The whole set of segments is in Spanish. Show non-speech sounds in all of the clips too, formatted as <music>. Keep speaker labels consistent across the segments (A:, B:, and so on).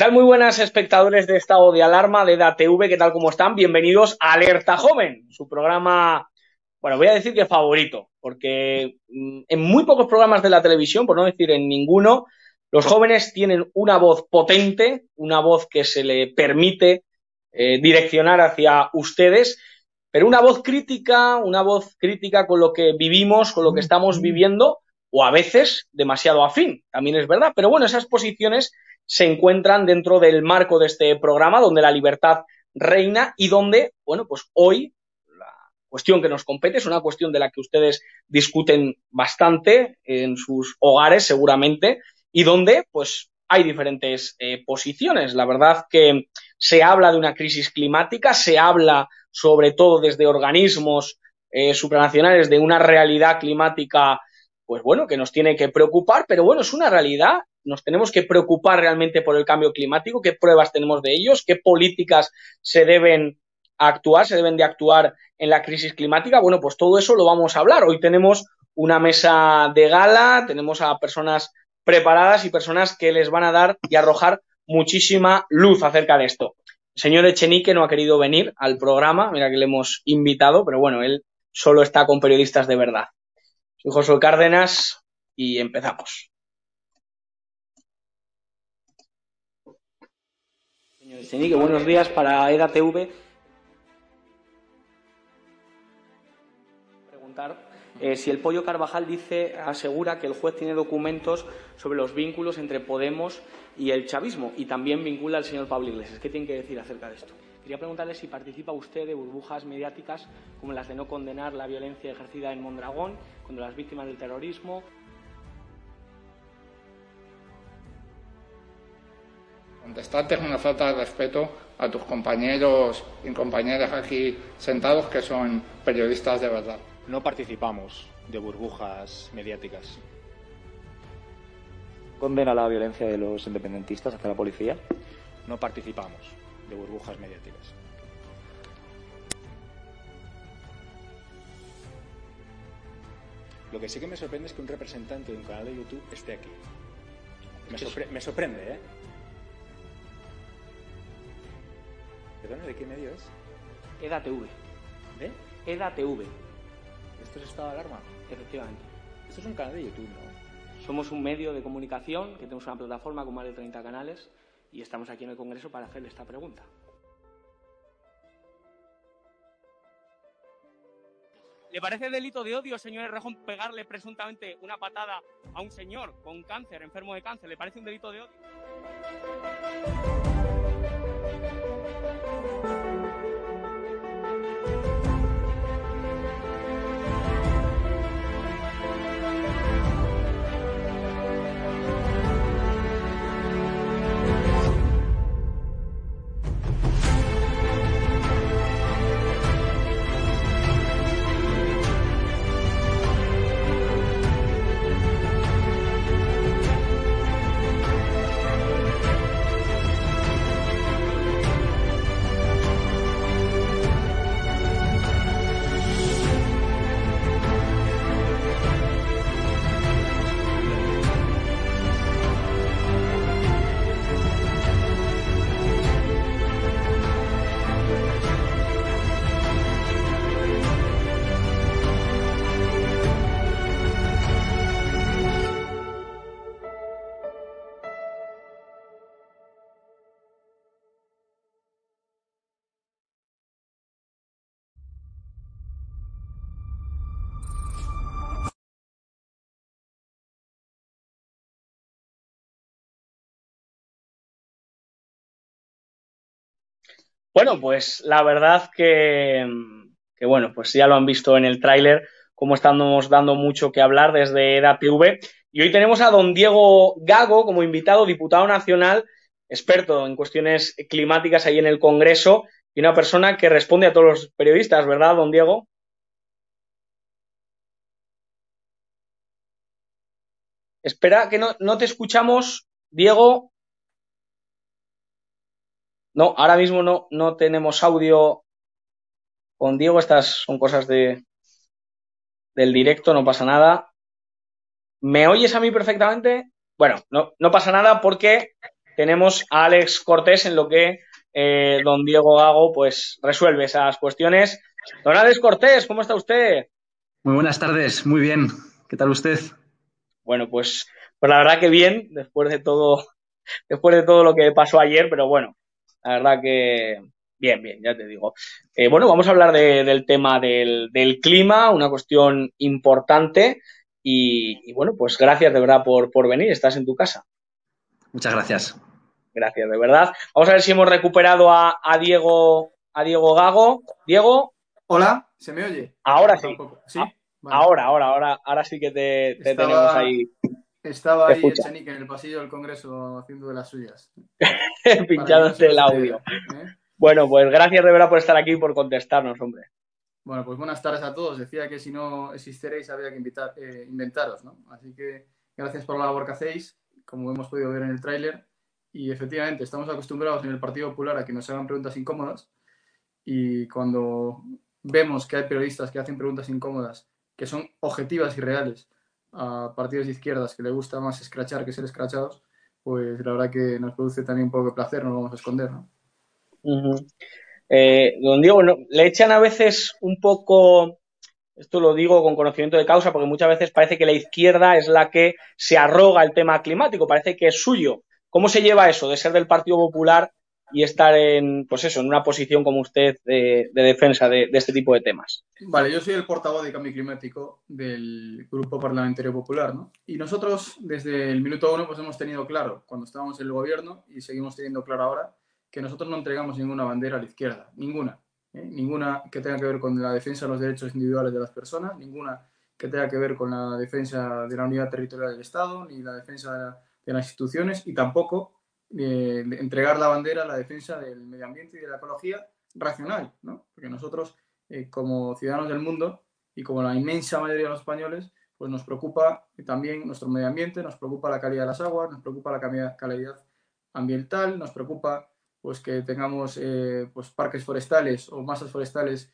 A: tal? Muy buenas espectadores de estado de alarma de DATV, ¿qué tal? ¿Cómo están? Bienvenidos a Alerta Joven, su programa, bueno, voy a decir que favorito, porque mm, en muy pocos programas de la televisión, por no decir en ninguno, los jóvenes tienen una voz potente, una voz que se le permite eh, direccionar hacia ustedes, pero una voz crítica, una voz crítica con lo que vivimos, con lo que estamos viviendo, o a veces demasiado afín, también es verdad. Pero bueno, esas posiciones se encuentran dentro del marco de este programa, donde la libertad reina y donde, bueno, pues hoy la cuestión que nos compete es una cuestión de la que ustedes discuten bastante en sus hogares, seguramente, y donde, pues, hay diferentes eh, posiciones. La verdad que se habla de una crisis climática, se habla sobre todo desde organismos eh, supranacionales de una realidad climática, pues bueno, que nos tiene que preocupar, pero bueno, es una realidad. Nos tenemos que preocupar realmente por el cambio climático, qué pruebas tenemos de ellos, qué políticas se deben actuar, se deben de actuar en la crisis climática. Bueno, pues todo eso lo vamos a hablar. Hoy tenemos una mesa de gala, tenemos a personas preparadas y personas que les van a dar y arrojar muchísima luz acerca de esto. El señor Echenique no ha querido venir al programa, mira que le hemos invitado, pero bueno, él solo está con periodistas de verdad. Soy José Cárdenas y empezamos. Señor Echenique, buenos días para EDATV. Preguntar eh, si el Pollo Carvajal dice, asegura que el juez tiene documentos sobre los vínculos entre Podemos y el chavismo y también vincula al señor Pablo Iglesias. ¿Qué tiene que decir acerca de esto? Quería preguntarle si participa usted de burbujas mediáticas como las de no condenar la violencia ejercida en Mondragón contra las víctimas del terrorismo.
B: Contestarte es una falta de respeto a tus compañeros y compañeras aquí sentados que son periodistas de verdad.
C: No participamos de burbujas mediáticas.
D: ¿Condena la violencia de los independentistas hacia la policía?
C: No participamos de burbujas mediáticas. Lo que sí que me sorprende es que un representante de un canal de YouTube esté aquí. Me, sorpre me sorprende, ¿eh? ¿Perdón? ¿De qué medio es?
A: EDATV.
C: ¿De?
A: EDATV.
C: ¿Esto es estado de alarma?
A: Efectivamente.
C: Esto es un canal de YouTube, ¿no?
A: Somos un medio de comunicación que tenemos una plataforma con más de 30 canales y estamos aquí en el Congreso para hacerle esta pregunta. ¿Le parece delito de odio, señor Errejón, pegarle presuntamente una patada a un señor con cáncer, enfermo de cáncer? ¿Le parece un delito de odio? Bueno, pues la verdad que, que, bueno, pues ya lo han visto en el tráiler, como estamos dando mucho que hablar desde EDATV. Y hoy tenemos a don Diego Gago como invitado, diputado nacional, experto en cuestiones climáticas ahí en el Congreso y una persona que responde a todos los periodistas, ¿verdad, don Diego? Espera, que no, no te escuchamos, Diego. No, ahora mismo no, no tenemos audio con Diego. Estas son cosas de, del directo, no pasa nada. ¿Me oyes a mí perfectamente? Bueno, no, no pasa nada porque tenemos a Alex Cortés en lo que eh, don Diego Gago pues resuelve esas cuestiones. Don Alex Cortés, ¿cómo está usted?
E: Muy buenas tardes, muy bien. ¿Qué tal usted?
A: Bueno, pues, pues la verdad que bien, después de todo, <laughs> después de todo lo que pasó ayer, pero bueno, la verdad que bien, bien, ya te digo. Eh, bueno, vamos a hablar de, del tema del, del, clima, una cuestión importante. Y, y, bueno, pues gracias de verdad por, por venir, estás en tu casa.
E: Muchas gracias.
A: Gracias, de verdad. Vamos a ver si hemos recuperado a, a Diego, a Diego Gago. Diego.
F: Hola, ¿se me oye?
A: Ahora sí. ¿Sí? Vale. Ahora, ahora, ahora, ahora sí que te, te
F: estaba,
A: tenemos ahí.
F: Estaba ahí Echenique en el pasillo del Congreso haciendo de las suyas. <laughs>
A: Pinchándote el audio. ¿eh? Bueno, pues gracias de verdad por estar aquí y por contestarnos, hombre.
F: Bueno, pues buenas tardes a todos. Decía que si no existierais había que invitar, eh, inventaros, ¿no? Así que gracias por la labor que hacéis, como hemos podido ver en el tráiler. Y efectivamente, estamos acostumbrados en el Partido Popular a que nos hagan preguntas incómodas. Y cuando vemos que hay periodistas que hacen preguntas incómodas que son objetivas y reales a partidos de izquierdas que le gusta más escrachar que ser escrachados, pues la verdad que nos produce también un poco de placer, no lo vamos a esconder, ¿no?
A: Eh, don Diego, ¿no? le echan a veces un poco, esto lo digo con conocimiento de causa, porque muchas veces parece que la izquierda es la que se arroga el tema climático, parece que es suyo. ¿Cómo se lleva eso de ser del Partido Popular y estar en, pues eso, en una posición como usted de, de defensa de, este tipo de temas.
F: Vale, yo soy el portavoz de cambio climático del Grupo Parlamentario Popular, ¿no? Y nosotros desde el minuto uno pues hemos tenido claro, cuando estábamos en el gobierno y seguimos teniendo claro ahora, que nosotros no entregamos ninguna bandera a la izquierda, ninguna. ¿eh? Ninguna que tenga que ver con la defensa de los derechos individuales de las personas, ninguna que tenga que ver con la defensa de la unidad territorial del Estado, ni la defensa de las instituciones, y tampoco eh, entregar la bandera a la defensa del medio ambiente y de la ecología racional, ¿no? Porque nosotros, eh, como ciudadanos del mundo y como la inmensa mayoría de los españoles, pues nos preocupa también nuestro medio ambiente, nos preocupa la calidad de las aguas, nos preocupa la calidad ambiental, nos preocupa pues que tengamos eh, pues parques forestales o masas forestales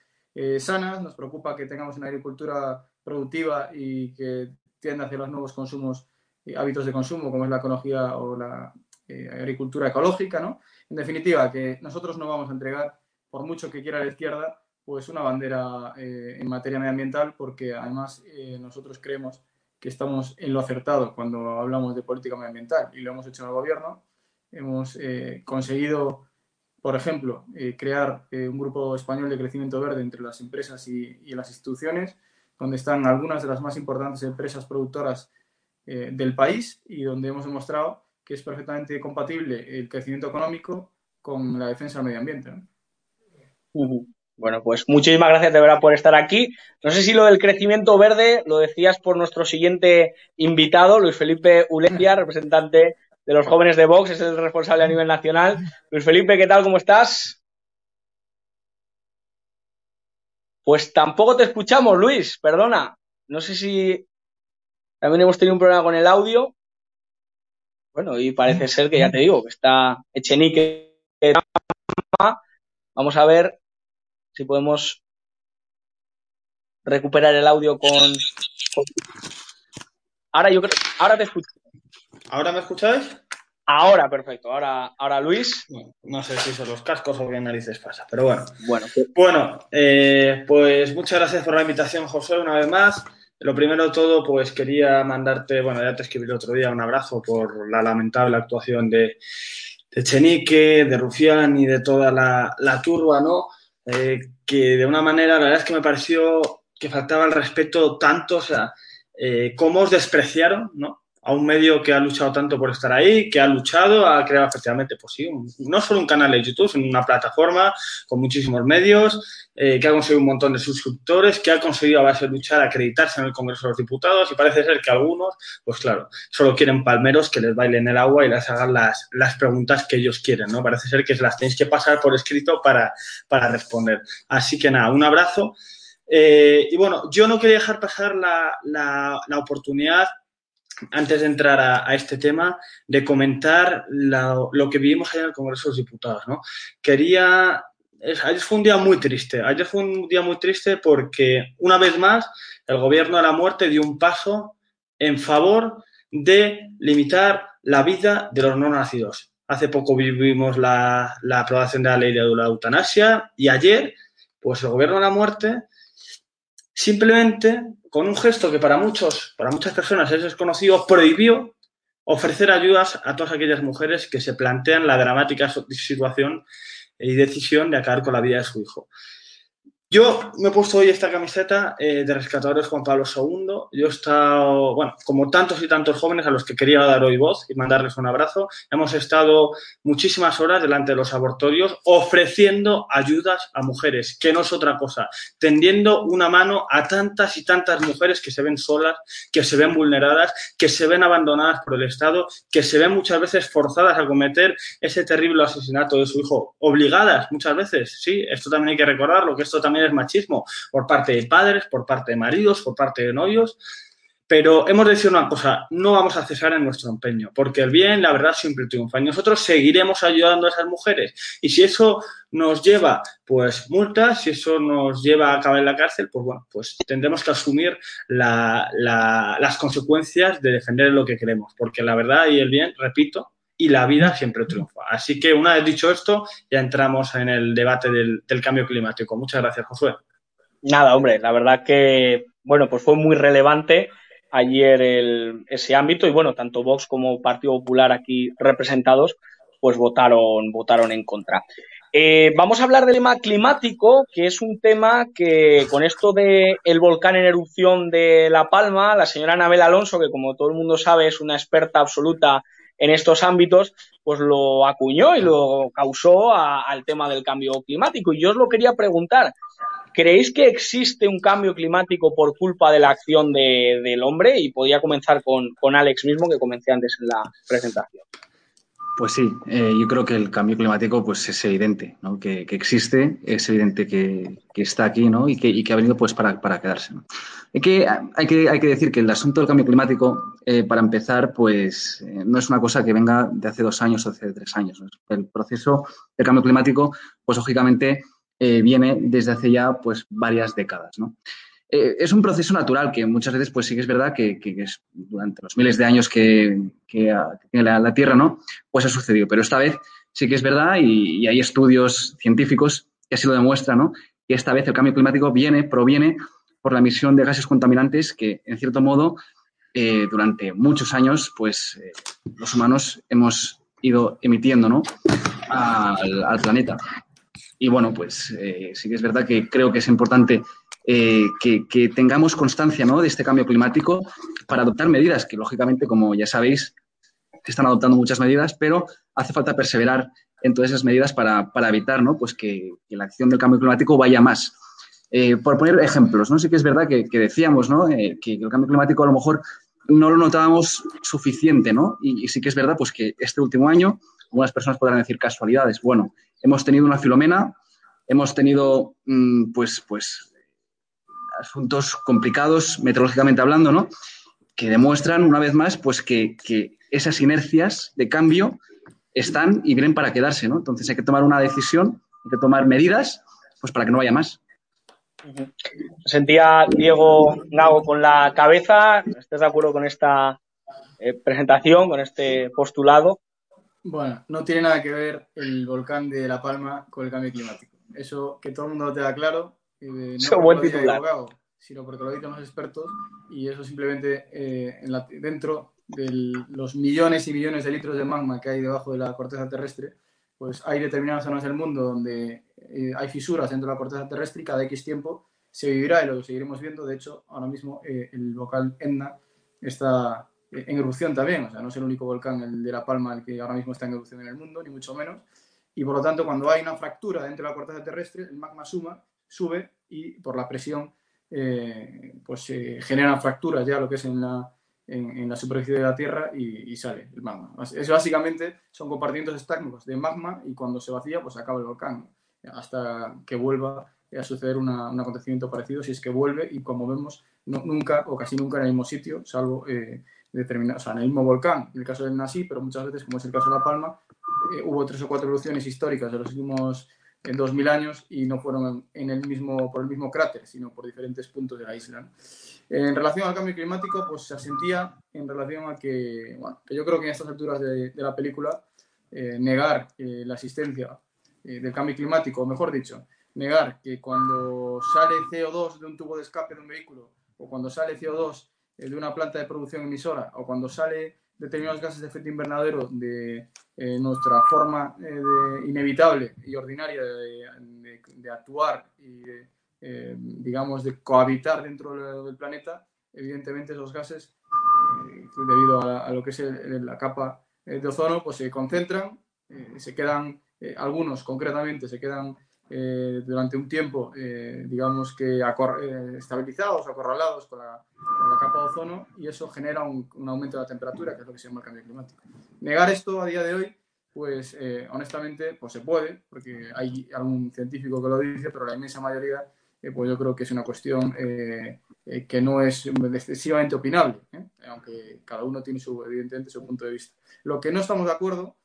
F: sanas, nos preocupa que tengamos una agricultura productiva y que tienda hacia los nuevos consumos, hábitos de consumo, como es la ecología o la eh, agricultura ecológica, ¿no? En definitiva, que nosotros no vamos a entregar, por mucho que quiera la izquierda, pues una bandera eh, en materia medioambiental, porque además eh, nosotros creemos que estamos en lo acertado cuando hablamos de política medioambiental y lo hemos hecho en el gobierno. Hemos conseguido, por ejemplo, crear un grupo español de crecimiento verde entre las empresas y, y, las instituciones, donde están algunas de las más importantes empresas productoras del país y donde hemos demostrado que es perfectamente compatible el crecimiento económico con la defensa del medio ambiente.
A: Bueno, pues muchísimas gracias de verdad por estar aquí. No sé si lo del crecimiento verde lo decías por nuestro siguiente invitado, Luis Felipe Ulendia, representante de los jóvenes de Vox, es el responsable a nivel nacional. Luis Felipe, ¿qué tal? ¿Cómo estás? Pues tampoco te escuchamos, Luis, perdona. No sé si también hemos tenido un problema con el audio. Bueno, y parece ser que ya te digo, que está Echenique. Vamos a ver si podemos recuperar el audio con. Ahora yo creo. Ahora te escucho.
F: ¿Ahora me escucháis?
A: Ahora, perfecto. Ahora, ahora Luis.
F: No, no sé si son los cascos o qué narices pasa, pero bueno.
A: Bueno,
F: bueno eh, pues muchas gracias por la invitación, José, una vez más. Lo primero de todo, pues quería mandarte, bueno, ya te escribí el otro día, un abrazo por la lamentable actuación de, de Chenique, de Rufián y de toda la, la turba, ¿no? Eh, que de una manera, la verdad es que me pareció que faltaba el respeto tanto, o sea, eh, cómo os despreciaron, ¿no?
G: A un medio que ha luchado tanto por estar ahí, que ha luchado, ha creado efectivamente, pues sí, no solo un canal de YouTube, sino una plataforma con muchísimos medios, eh, que ha conseguido un montón de suscriptores, que ha conseguido a base de luchar acreditarse en el Congreso de los Diputados y parece ser que algunos, pues claro, solo quieren palmeros que les bailen el agua y les hagan las, las preguntas que ellos quieren, ¿no? Parece ser que se las tenéis que pasar por escrito para, para responder. Así que nada, un abrazo. Eh, y bueno, yo no quería dejar pasar la, la, la oportunidad antes de entrar a, este tema, de comentar lo que vivimos ayer en el Congreso de los Diputados. ¿no? Quería. Ayer fue un día muy triste. Ayer fue un día muy triste porque, una vez más, el gobierno de la muerte dio un paso en favor de limitar la vida de los no nacidos. Hace poco vivimos la, la aprobación de la ley de la eutanasia y ayer, pues el gobierno de la muerte simplemente con un gesto que para muchos, para muchas personas es desconocido, prohibió ofrecer ayudas a todas aquellas mujeres que se plantean la dramática situación y decisión de acabar con la vida de su hijo. Yo me he puesto hoy esta camiseta eh, de Rescatadores Juan Pablo II. Yo he estado, bueno, como tantos y tantos jóvenes a los que quería dar hoy voz y mandarles un abrazo, hemos estado muchísimas horas delante de los abortorios ofreciendo ayudas a mujeres, que no es otra cosa, tendiendo una mano a tantas y tantas mujeres que se ven solas, que se ven vulneradas, que se ven abandonadas por el Estado, que se ven muchas veces forzadas a cometer ese terrible asesinato de su hijo, obligadas muchas veces, sí, esto también hay que recordarlo, que esto también es machismo por parte de padres, por parte de maridos, por parte de novios. Pero hemos de decir una cosa, no vamos a cesar en nuestro empeño, porque el bien, la verdad, siempre triunfa. Y nosotros seguiremos ayudando a esas mujeres. Y si eso nos lleva, pues, multas, si eso nos lleva a acabar en la cárcel, pues bueno, pues tendremos que asumir la, la, las consecuencias de defender lo que queremos. Porque la verdad y el bien, repito, y la vida siempre triunfa. Así que una vez dicho esto, ya entramos en el debate del, del, cambio climático. Muchas gracias, Josué.
A: Nada, hombre, la verdad que, bueno, pues fue muy relevante ayer el, ese ámbito y bueno, tanto Vox como Partido Popular aquí representados, pues votaron, votaron en contra. Eh, vamos a hablar del tema climático, que es un tema que con esto de el volcán en erupción de La Palma, la señora Anabel Alonso, que como todo el mundo sabe es una experta absoluta en estos ámbitos, pues lo acuñó y lo causó a, al tema del cambio climático. Y yo os lo quería preguntar, ¿creéis que existe un cambio climático por culpa de la acción de, del hombre? Y podía comenzar con, con, Alex mismo, que comencé antes en la presentación.
E: Pues sí, eh, yo creo que el cambio climático pues, es evidente, ¿no? que, que, existe, es evidente que, que, está aquí ¿no? y, que, y que ha venido pues, para, para quedarse. Hay, que, hay, que, hay que decir que el asunto del cambio climático, eh, para empezar, pues eh, no es una cosa que venga de hace dos años o hace tres años. El proceso del cambio climático, pues lógicamente, viene desde hace ya pues, varias décadas. ¿no? Eh, es un proceso natural que muchas veces, pues sí que es verdad que, que, que es durante los miles de años que, que tiene la, la, Tierra, ¿no? Pues ha sucedido. Pero esta vez sí que es verdad y, y hay estudios científicos que así lo demuestran, ¿no? Que esta vez el cambio climático viene, proviene por la emisión de gases contaminantes que, en cierto modo, eh, durante muchos años, pues eh, los humanos hemos ido emitiendo, ¿no? Al, al planeta. Y bueno, pues eh, sí que es verdad que creo que es importante eh, que, tengamos constancia de este cambio climático para adoptar medidas que, lógicamente, como ya sabéis, se están adoptando muchas medidas, pero hace falta perseverar en todas esas medidas para, para evitar ¿no? pues que, la acción del cambio climático vaya más. Eh, por poner ejemplos, ¿no? sí que es verdad que, decíamos ¿no? Eh, que el cambio climático a lo mejor no lo notábamos suficiente, ¿no? Y, sí que es verdad pues, que este último año, algunas personas podrán decir casualidades. Bueno, hemos tenido una filomena, hemos tenido mmm, pues, pues asuntos complicados meteorológicamente hablando, ¿no? Que demuestran una vez más pues que, que, esas inercias de cambio están y vienen para quedarse, ¿no? Entonces hay que tomar una decisión, hay que tomar medidas pues para que no vaya más.
A: Sentía Diego Gago con la cabeza. ¿Estás de acuerdo con esta eh, presentación, con este postulado?
G: Bueno, no tiene nada que ver el volcán de La Palma con el cambio climático. Eso que todo el mundo lo tenga claro eh, no
A: buen titular.
G: Abogado, sino porque lo dicen los expertos y eso simplemente eh, en la, dentro de los millones y millones de litros de magma que hay debajo de la corteza terrestre, pues hay determinadas zonas del mundo donde eh, hay fisuras dentro de la corteza terrestre y cada X tiempo se vivirá y lo seguiremos viendo. De hecho, ahora mismo eh, el vocal Etna está
F: en erupción también, o sea, no es el único volcán, el de La Palma, el que ahora mismo está en erupción en el mundo, ni mucho menos. Y por lo tanto, cuando hay una fractura dentro de la corteza terrestre, el magma suma, sube y por la presión eh, pues se generan fracturas ya lo que es en la, en, la superficie de la Tierra y, sale el magma. Es básicamente, son compartimentos estáticos de magma y cuando se vacía, pues acaba el volcán, hasta que vuelva a suceder un acontecimiento parecido, si es que vuelve y como vemos, nunca o casi nunca en el mismo sitio, salvo eh, determinado, en el mismo volcán, en el caso del Nasi, pero muchas veces, como es el caso de La Palma, eh, hubo tres o cuatro erupciones históricas de los últimos en 2000 años y no fueron en el mismo, por el mismo cráter, sino por diferentes puntos de la isla. En relación al cambio climático, pues se asentía en relación a que, bueno, yo creo que en estas alturas de, la película, eh, negar eh, la existencia del cambio climático, o mejor dicho, negar que cuando sale CO2 de un tubo de escape de un vehículo, o cuando sale CO2 de una planta de producción emisora, o cuando sale determinados gases de efecto invernadero de eh, nuestra forma eh, inevitable y ordinaria de, actuar y, eh, digamos, de cohabitar dentro del planeta, evidentemente esos gases, debido a, lo que es la capa de ozono, pues se concentran, se quedan, algunos concretamente se quedan eh, durante un tiempo, eh, digamos que eh, estabilizados, acorralados con la, capa de ozono y eso genera un, aumento de la temperatura, que es lo que se llama el cambio climático. Negar esto a día de hoy, pues honestamente, pues se puede, porque hay algún científico que lo dice, pero la inmensa mayoría, pues yo creo que es una cuestión que no es excesivamente opinable, aunque cada uno tiene su, evidentemente su punto de vista. Lo que no estamos de acuerdo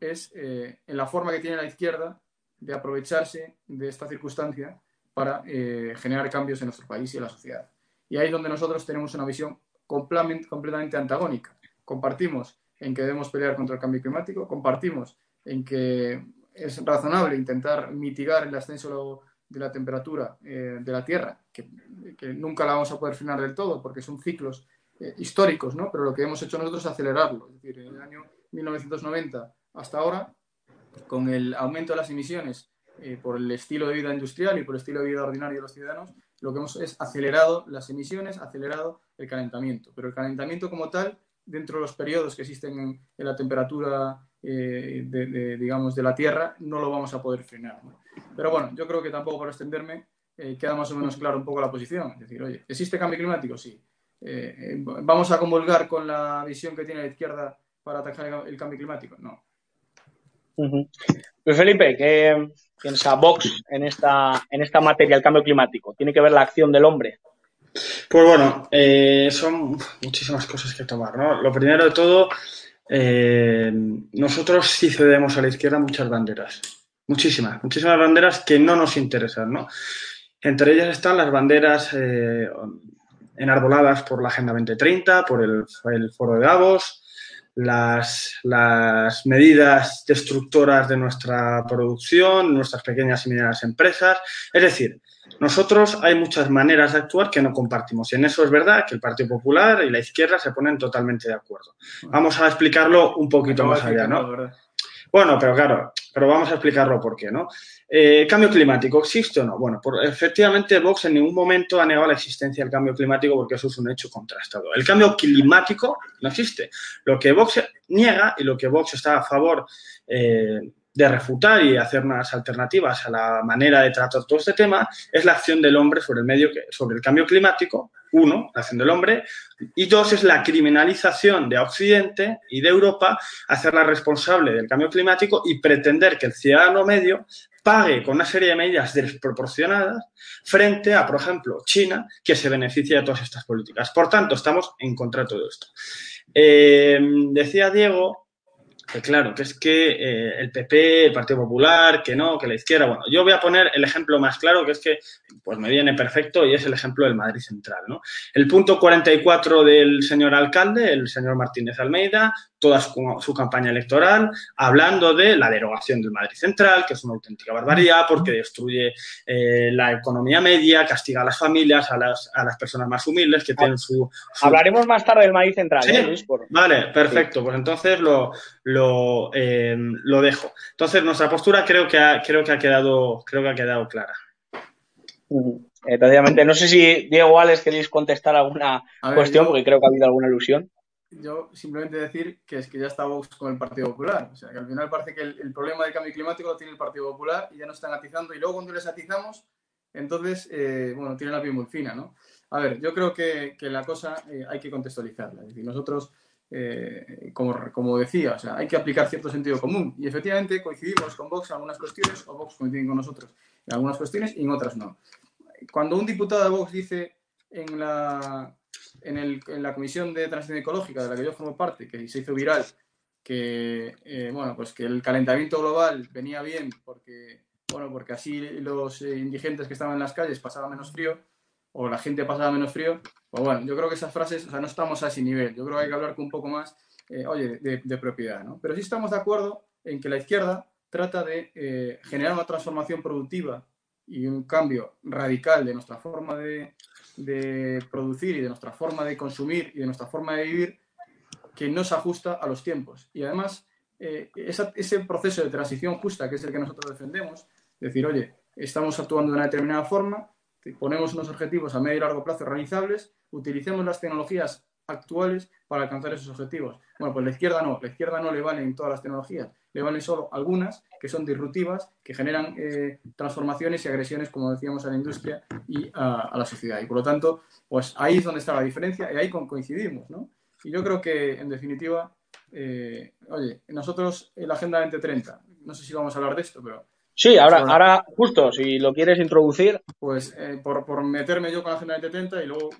F: es en la forma que tiene la izquierda de aprovecharse de esta circunstancia para eh, generar cambios en nuestro país y en la sociedad. Y ahí es donde nosotros tenemos una visión completamente antagónica. Compartimos en que debemos pelear contra el cambio climático, compartimos en que es razonable intentar mitigar el ascenso de la temperatura eh, de la Tierra, que, nunca la vamos a poder frenar del todo porque son ciclos eh, históricos, ¿no? pero lo que hemos hecho nosotros es acelerarlo. Es decir, en el año 1990 hasta ahora con el aumento de las emisiones eh, por el estilo de vida industrial y por el estilo de vida ordinario de los ciudadanos, lo que hemos es acelerado las emisiones, acelerado el calentamiento. Pero el calentamiento como tal, dentro de los periodos que existen en, la temperatura eh, de, digamos, de la Tierra, no lo vamos a poder frenar. Pero bueno, yo creo que tampoco para extenderme eh, queda más o menos claro un poco la posición. Es decir, oye, ¿existe cambio climático? Sí. ¿Vamos a comulgar con la visión que tiene la izquierda para atacar el cambio climático? No.
A: Luis Felipe, ¿qué piensa Vox en esta, en esta materia, el cambio climático? ¿Tiene que ver la acción del hombre?
G: Pues bueno, eh, son muchísimas cosas que tomar, ¿no? Lo primero de todo, eh, nosotros sí cedemos a la izquierda muchas banderas, muchísimas, muchísimas banderas que no nos interesan, ¿no? Entre ellas están las banderas eh, enarboladas por la Agenda 2030, por el Foro de Davos, las, las, medidas destructoras de nuestra producción, nuestras pequeñas y medianas empresas. Es decir, nosotros hay muchas maneras de actuar que no compartimos y en eso es verdad que el Partido Popular y la izquierda se ponen totalmente de acuerdo. Vamos a explicarlo un poquito más allá, ¿no? Bueno, pero claro, pero vamos a explicarlo por qué, ¿no? Eh, ¿Cambio climático existe o no? Bueno, por, efectivamente Vox en ningún momento ha negado la existencia del cambio climático porque eso es un hecho contrastado. El cambio climático no existe. Lo que Vox niega y lo que Vox está a favor eh, de refutar y hacer unas alternativas a la manera de tratar todo este tema es la acción del hombre sobre el medio, sobre el cambio climático, uno, la acción del hombre, y dos, es la criminalización de Occidente y de Europa, hacerla responsable del cambio climático y pretender que el ciudadano medio pague con una serie de medidas desproporcionadas frente a, por ejemplo, China, que se beneficia de todas estas políticas. Por tanto, estamos en contra de todo esto. Eh, decía Diego que claro, que es que eh, el PP, el Partido Popular, que no, que la izquierda. Bueno, yo voy a poner el ejemplo más claro, que es que pues me viene perfecto y es el ejemplo del Madrid Central. ¿no? El punto 44 del señor alcalde, el señor Martínez Almeida, toda su, campaña electoral hablando de la derogación del Madrid Central, que es una auténtica barbaridad porque destruye eh, la economía media, castiga a las familias, a las, a las personas más humildes que tienen su,
A: Hablaremos más tarde del Madrid Central.
G: ¿Sí? ¿eh, Vale, perfecto. Pues entonces lo, lo, eh, lo, dejo. Entonces nuestra postura creo que ha, creo que ha, quedado, creo que ha quedado clara.
A: no sé si Diego Alex queréis contestar alguna cuestión, porque creo que ha habido alguna alusión.
F: Yo simplemente decir que es que ya está Vox con el Partido Popular. O sea, que al final parece que el, problema del cambio climático lo tiene el Partido Popular y ya nos están atizando. Y luego cuando les atizamos, entonces, eh, bueno, tienen la piel muy fina, ¿no? A ver, yo creo que, que la cosa eh, hay que contextualizarla. Es decir, nosotros, eh, como, como, decía, o sea, hay que aplicar cierto sentido común. Y efectivamente coincidimos con Vox en algunas cuestiones, o Vox coincide con nosotros en algunas cuestiones y en otras no. Cuando un diputado de Vox dice en la, en, la Comisión de Transición Ecológica, de la que yo formo parte, que se hizo viral, que, eh, bueno, pues que el calentamiento global venía bien porque, bueno, porque así los eh, indigentes que estaban en las calles pasaban menos frío, o la gente pasaba menos frío, pues bueno, yo creo que esas frases, o sea, no estamos a ese nivel, yo creo que hay que hablar con un poco más, eh, oye, de, propiedad, ¿no? Pero sí estamos de acuerdo en que la izquierda trata de generar una transformación productiva y un cambio radical de nuestra forma de, de producir y de nuestra forma de consumir y de nuestra forma de vivir que no se ajusta a los tiempos. Y además, eh, ese proceso de transición justa, que es el que nosotros defendemos, decir, oye, estamos actuando de una determinada forma, ponemos unos objetivos a medio y largo plazo realizables, utilicemos las tecnologías actuales para alcanzar esos objetivos. Bueno, pues la izquierda no, la izquierda no le valen todas las tecnologías, le valen solo algunas que son disruptivas, que generan eh, transformaciones y agresiones, como decíamos, a la industria y a, la sociedad. Y por lo tanto, pues ahí es donde está la diferencia y ahí coincidimos, ¿no? Y yo creo que, en definitiva, eh, oye, nosotros en la Agenda 2030, no sé si vamos a hablar de esto, pero...
A: Sí, ahora, ahora justo, si lo quieres introducir.
F: Pues eh, por, por, meterme yo con la Agenda 2030 y luego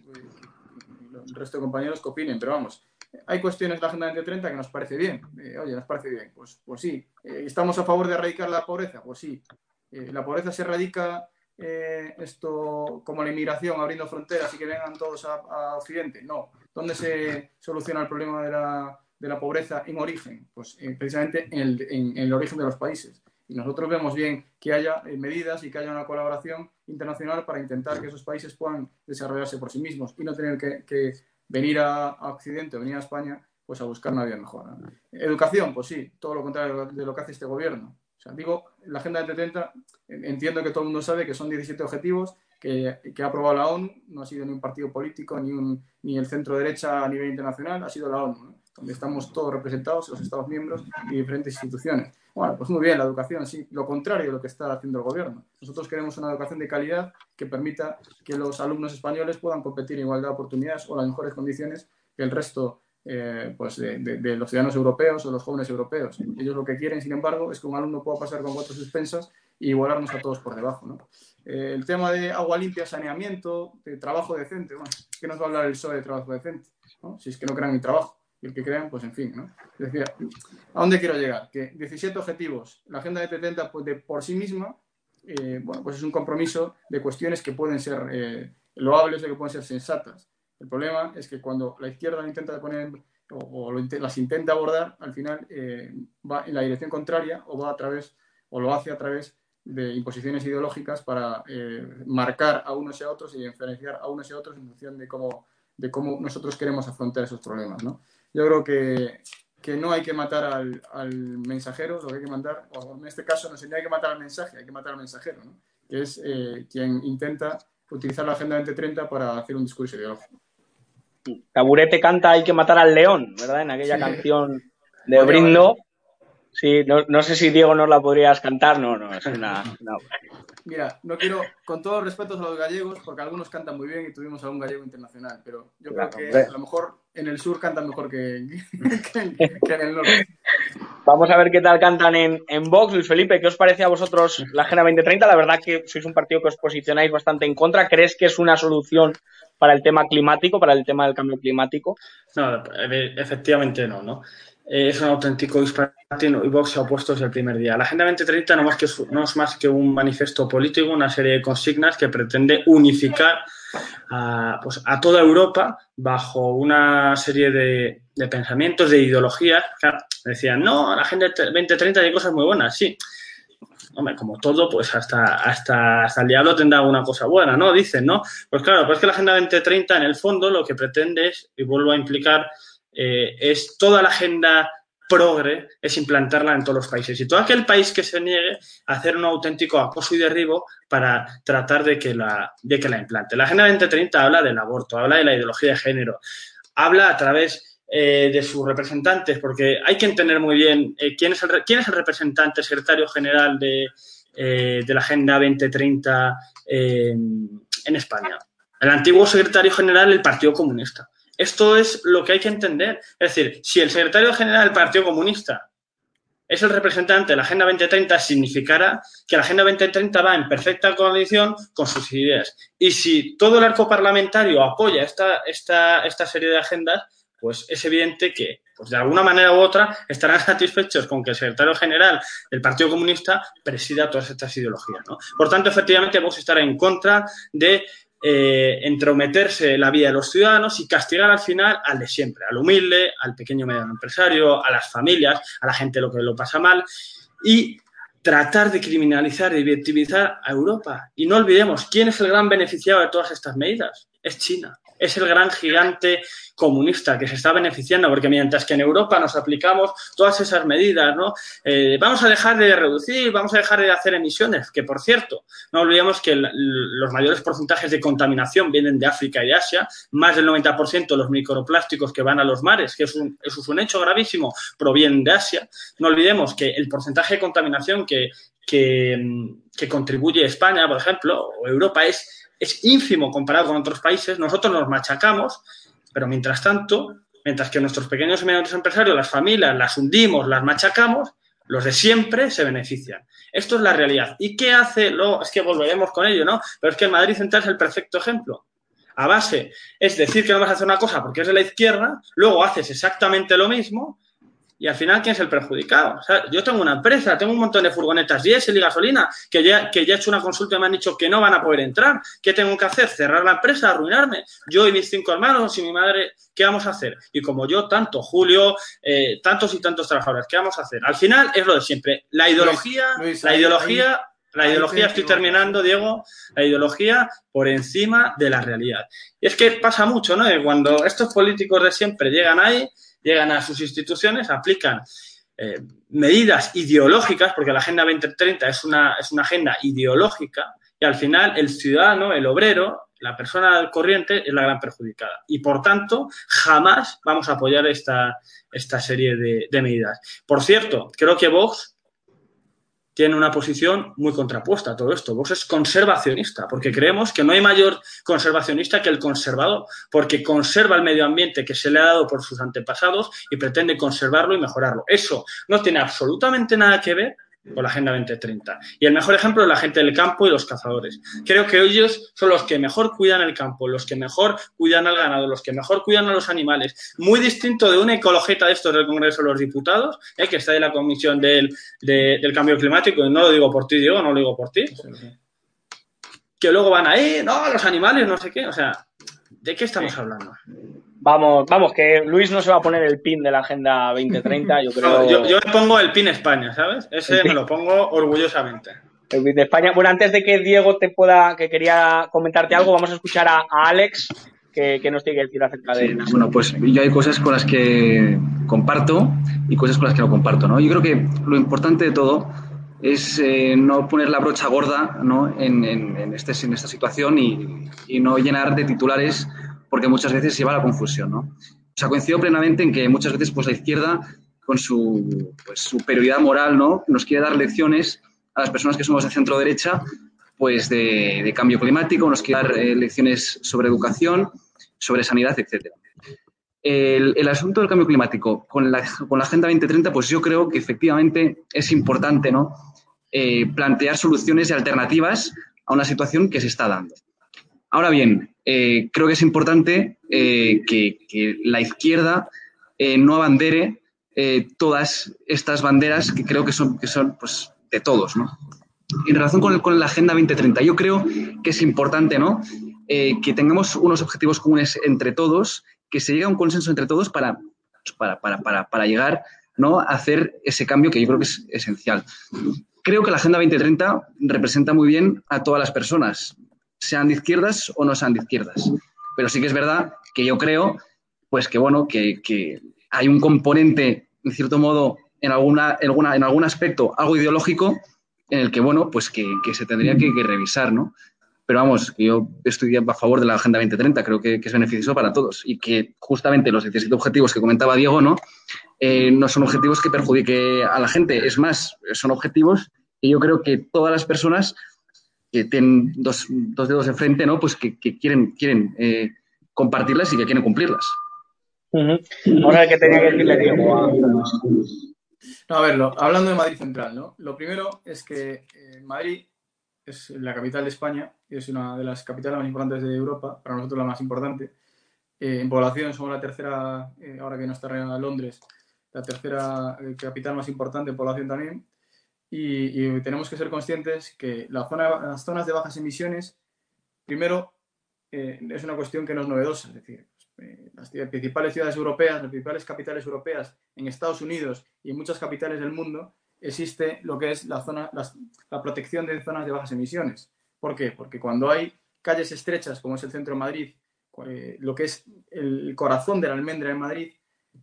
F: el resto de compañeros que opinen, pero vamos, hay cuestiones de la Agenda 2030 que nos parece bien. Eh, oye, nos parece bien. Pues, pues sí. Eh, ¿Estamos a favor de erradicar la pobreza? Pues sí. Eh, ¿La pobreza se erradica esto como la inmigración, abriendo fronteras y que vengan todos a, Occidente? No. ¿Dónde se soluciona el problema de la, de la pobreza en origen? Pues precisamente en el, en, el, origen de los países. Y nosotros vemos bien que haya medidas y que haya una colaboración internacional para intentar que esos países puedan desarrollarse por sí mismos y no tener que, que venir a, Occidente venir a España pues a buscar una vida mejor. Educación, pues sí, todo lo contrario de lo que hace este gobierno. O sea, digo, la Agenda de 70, entiendo que todo el mundo sabe que son 17 objetivos que, ha aprobado la ONU, no ha sido ni un partido político ni, un, ni el centro derecha a nivel internacional, ha sido la ONU, donde estamos todos representados, los Estados miembros y diferentes instituciones. Bueno, pues muy bien, la educación, sí, lo contrario de lo que está haciendo el gobierno. Nosotros queremos una educación de calidad que permita que los alumnos españoles puedan competir en igualdad de oportunidades o las mejores condiciones que el resto eh, pues de, los ciudadanos europeos o los jóvenes europeos. Ellos lo que quieren, sin embargo, es que un alumno pueda pasar con cuatro suspensas y igualarnos a todos por debajo. ¿no? Eh, el tema de agua limpia, saneamiento, de trabajo decente, bueno, ¿qué nos va a hablar el PSOE de trabajo decente? ¿no? Si es que no crean mi trabajo y el que crean, pues en fin, ¿no? Es ¿a dónde quiero llegar? Que 17 objetivos, la Agenda de 70 pues, de por sí misma, eh, bueno, pues es un compromiso de cuestiones que pueden ser eh, loables o que pueden ser sensatas. El problema es que cuando la izquierda intenta poner o, las intenta abordar, al final eh, va en la dirección contraria o va a través o lo hace a través de imposiciones ideológicas para marcar a unos y a otros y diferenciar a unos y a otros en función de cómo, de cómo nosotros queremos afrontar esos problemas, ¿no? Yo creo que, que no hay que matar al, al, mensajero, lo que hay que matar, o en este caso no sería hay que matar al mensaje, hay que matar al mensajero, ¿no? que es eh, quien intenta utilizar la Agenda 2030 para hacer un discurso ideológico.
A: Taburete canta Hay que matar al león, ¿verdad? En aquella canción <laughs> de Brindo. Sí, no, no, sé si Diego nos la podrías cantar, no, no, es una,
F: Mira, no quiero, con todos los respetos a los gallegos, porque algunos cantan muy bien y tuvimos a un gallego internacional, pero yo creo que a lo mejor en el sur cantan mejor <laughs> que, en el norte.
A: Vamos a ver qué tal cantan en, en Vox. Luis Felipe, ¿qué os parece a vosotros la Agenda 2030? La verdad que sois un partido que os posicionáis bastante en contra. ¿Crees que es una solución para el tema climático, para el tema del cambio climático?
G: No, efectivamente no, ¿no? Eh, es un auténtico disparate y Vox se ha opuesto desde el primer día. La Agenda 2030 no, más que, no es más que un manifiesto político, una serie de consignas que pretende unificar a, pues, a toda Europa bajo una serie de, de pensamientos, de ideologías. decían, no, la Agenda 2030 hay cosas muy buenas, sí. Hombre, como todo, pues hasta, hasta, hasta el diablo tendrá alguna cosa buena, ¿no? Dicen, ¿no? Pues claro, pues que la Agenda 2030 en el fondo lo que pretende es, y vuelvo a implicar eh, es toda la agenda progre, es implantarla en todos los países. Y todo aquel país que se niegue a hacer un auténtico acoso y derribo para tratar de que la, de que la implante. La Agenda 2030 habla del aborto, habla de la ideología de género, habla a través eh, de sus representantes, porque hay que entender muy bien eh, quién, es el, quién es el representante secretario general de, de la Agenda 2030 en España. El antiguo secretario general del Partido Comunista. Esto es lo que hay que entender. Es decir, si el secretario general del Partido Comunista es el representante de la Agenda 2030, significará que la Agenda 2030 va en perfecta condición con sus ideas. Y si todo el arco parlamentario apoya esta, esta, esta serie de agendas, pues es evidente que, pues de alguna manera u otra, estarán <laughs> satisfechos con que el secretario general del Partido Comunista presida todas estas ideologías. Por tanto, efectivamente, vamos a estar en contra de eh, entrometerse en la vida de los ciudadanos y castigar al final al de siempre, al humilde, al pequeño mediano empresario, a las familias, a la gente lo que lo pasa mal y tratar de criminalizar y victimizar a Europa. Y no olvidemos, ¿quién es el gran beneficiado de todas estas medidas? Es China es el gran gigante comunista que se está beneficiando, porque mientras que en Europa nos aplicamos todas esas medidas, ¿no? Eh, vamos a dejar de reducir, vamos a dejar de hacer emisiones, que por cierto, no olvidemos que los mayores porcentajes de contaminación vienen de África y de Asia, más del 90% de los microplásticos que van a los mares, que es un, es un hecho gravísimo, provienen de Asia. No olvidemos que el porcentaje de contaminación que, que, que contribuye España, por ejemplo, o Europa es es ínfimo comparado con otros países, nosotros nos machacamos, pero mientras tanto, mientras que nuestros pequeños y medianos empresarios, las familias, las hundimos, las machacamos, los de siempre se benefician. Esto es la realidad. ¿Y qué hace? Lo, es que volveremos con ello, ¿no? Pero es que el Madrid Central es el perfecto ejemplo. A base es decir que no vas a hacer una cosa porque es de la izquierda, luego haces exactamente lo mismo y al final, ¿quién es el perjudicado? O sea, yo tengo una empresa, tengo un montón de furgonetas diésel y gasolina que ya, que ya he hecho una consulta y me han dicho que no van a poder entrar. ¿Qué tengo que hacer? ¿Cerrar la empresa? ¿Arruinarme? Yo y mis cinco hermanos y mi madre, ¿qué vamos a hacer? Y como yo, tanto, Julio, eh, tantos y tantos trabajadores, ¿qué vamos a hacer? Al final es lo de siempre. La ideología, la ideología... La ideología, estoy terminando, Diego, la ideología por encima de la realidad. Y es que pasa mucho, ¿no? Cuando estos políticos de siempre llegan ahí, llegan a sus instituciones, aplican eh, medidas ideológicas, porque la Agenda 2030 es una, es una agenda ideológica, y al final el ciudadano, el obrero, la persona corriente es la gran perjudicada. Y por tanto, jamás vamos a apoyar esta, esta serie de, de medidas. Por cierto, creo que Vox tiene una posición muy contrapuesta a todo esto. Vox es conservacionista, porque creemos que no hay mayor conservacionista que el conservador, porque conserva el medio ambiente que se le ha dado por sus antepasados y pretende conservarlo y mejorarlo. Eso no tiene absolutamente nada que ver con la Agenda 2030. Y el mejor ejemplo es la gente del campo y los cazadores. Creo que ellos son los que mejor cuidan el campo, los que mejor cuidan al ganado, los que mejor cuidan a los animales. Muy distinto de una ecologeta de estos del Congreso de los Diputados, eh, que está en la Comisión del, del Cambio Climático, y no lo digo por ti, Diego, no lo digo por ti. Que luego van ahí, no, los animales, no sé qué. O sea, ¿de qué estamos hablando?
A: Vamos, vamos, que Luis no se va a poner el pin de la Agenda 2030, yo <laughs> creo.
G: yo, yo pongo el pin España, ¿sabes? Ese me lo pongo orgullosamente.
A: El pin de España. Bueno, antes de que Diego te pueda, que quería comentarte algo, vamos a escuchar a, a Alex, que, que, nos tiene que decir acerca de.
E: Sí, bueno, pues yo hay cosas con las que comparto y cosas con las que no comparto, ¿no? Yo creo que lo importante de todo es eh, no poner la brocha gorda ¿no? en, en, en, este, en esta situación y, y no llenar de titulares porque muchas veces lleva a la confusión, ¿no? O sea, coincido plenamente en que muchas veces pues, la izquierda, con su pues, superioridad moral, ¿no? nos quiere dar lecciones a las personas que somos de centro-derecha pues, de, cambio climático, nos quiere dar eh, lecciones sobre educación, sobre sanidad, etc. El, el, asunto del cambio climático con la, con la, Agenda 2030, pues yo creo que efectivamente es importante ¿no? Eh, plantear soluciones y alternativas a una situación que se está dando. Ahora bien, eh, creo que es importante eh, que, que, la izquierda eh, no abandere eh, todas estas banderas que creo que son, que son pues, de todos. ¿no? En relación con, el, con, la Agenda 2030, yo creo que es importante ¿no? Eh, que tengamos unos objetivos comunes entre todos, que se llegue a un consenso entre todos para, para, para, para, para llegar ¿no? a hacer ese cambio que yo creo que es esencial. Creo que la Agenda 2030 representa muy bien a todas las personas, sean de izquierdas o no sean de izquierdas. Pero sí que es verdad que yo creo, pues que bueno, que, hay un componente, en cierto modo, en, alguna, en, alguna, en algún aspecto, algo ideológico, en el que, bueno, pues que, que se tendría que, que, revisar, ¿no?
D: pero vamos, yo estoy a favor de la Agenda 2030, creo que, es beneficioso para todos y que justamente los 17 objetivos que comentaba Diego, ¿no? Eh, no son objetivos que perjudique a la gente, es más, son objetivos que yo creo que todas las personas que tienen dos, dos dedos de frente, ¿no? Pues que, quieren, quieren eh, compartirlas y que quieren cumplirlas.
A: A ver qué tenía que decirle Diego.
F: No, a ver, hablando de Madrid Central, ¿no? Lo primero es que eh, Madrid es la capital de España y es una de las capitales más importantes de Europa, para nosotros la más importante. Eh, en población somos la tercera, ahora que no está Londres, la tercera capital más importante en población también. Y, tenemos que ser conscientes que las zonas de bajas emisiones, primero, eh, es una cuestión que no es novedosa. Es decir, eh, las principales ciudades europeas, las principales capitales europeas, en Estados Unidos y en muchas capitales del mundo, existe lo que es la, zona, la, protección de zonas de bajas emisiones. ¿Por qué? Porque cuando hay calles estrechas, como es el centro de Madrid, eh, lo que es el corazón de la almendra en Madrid,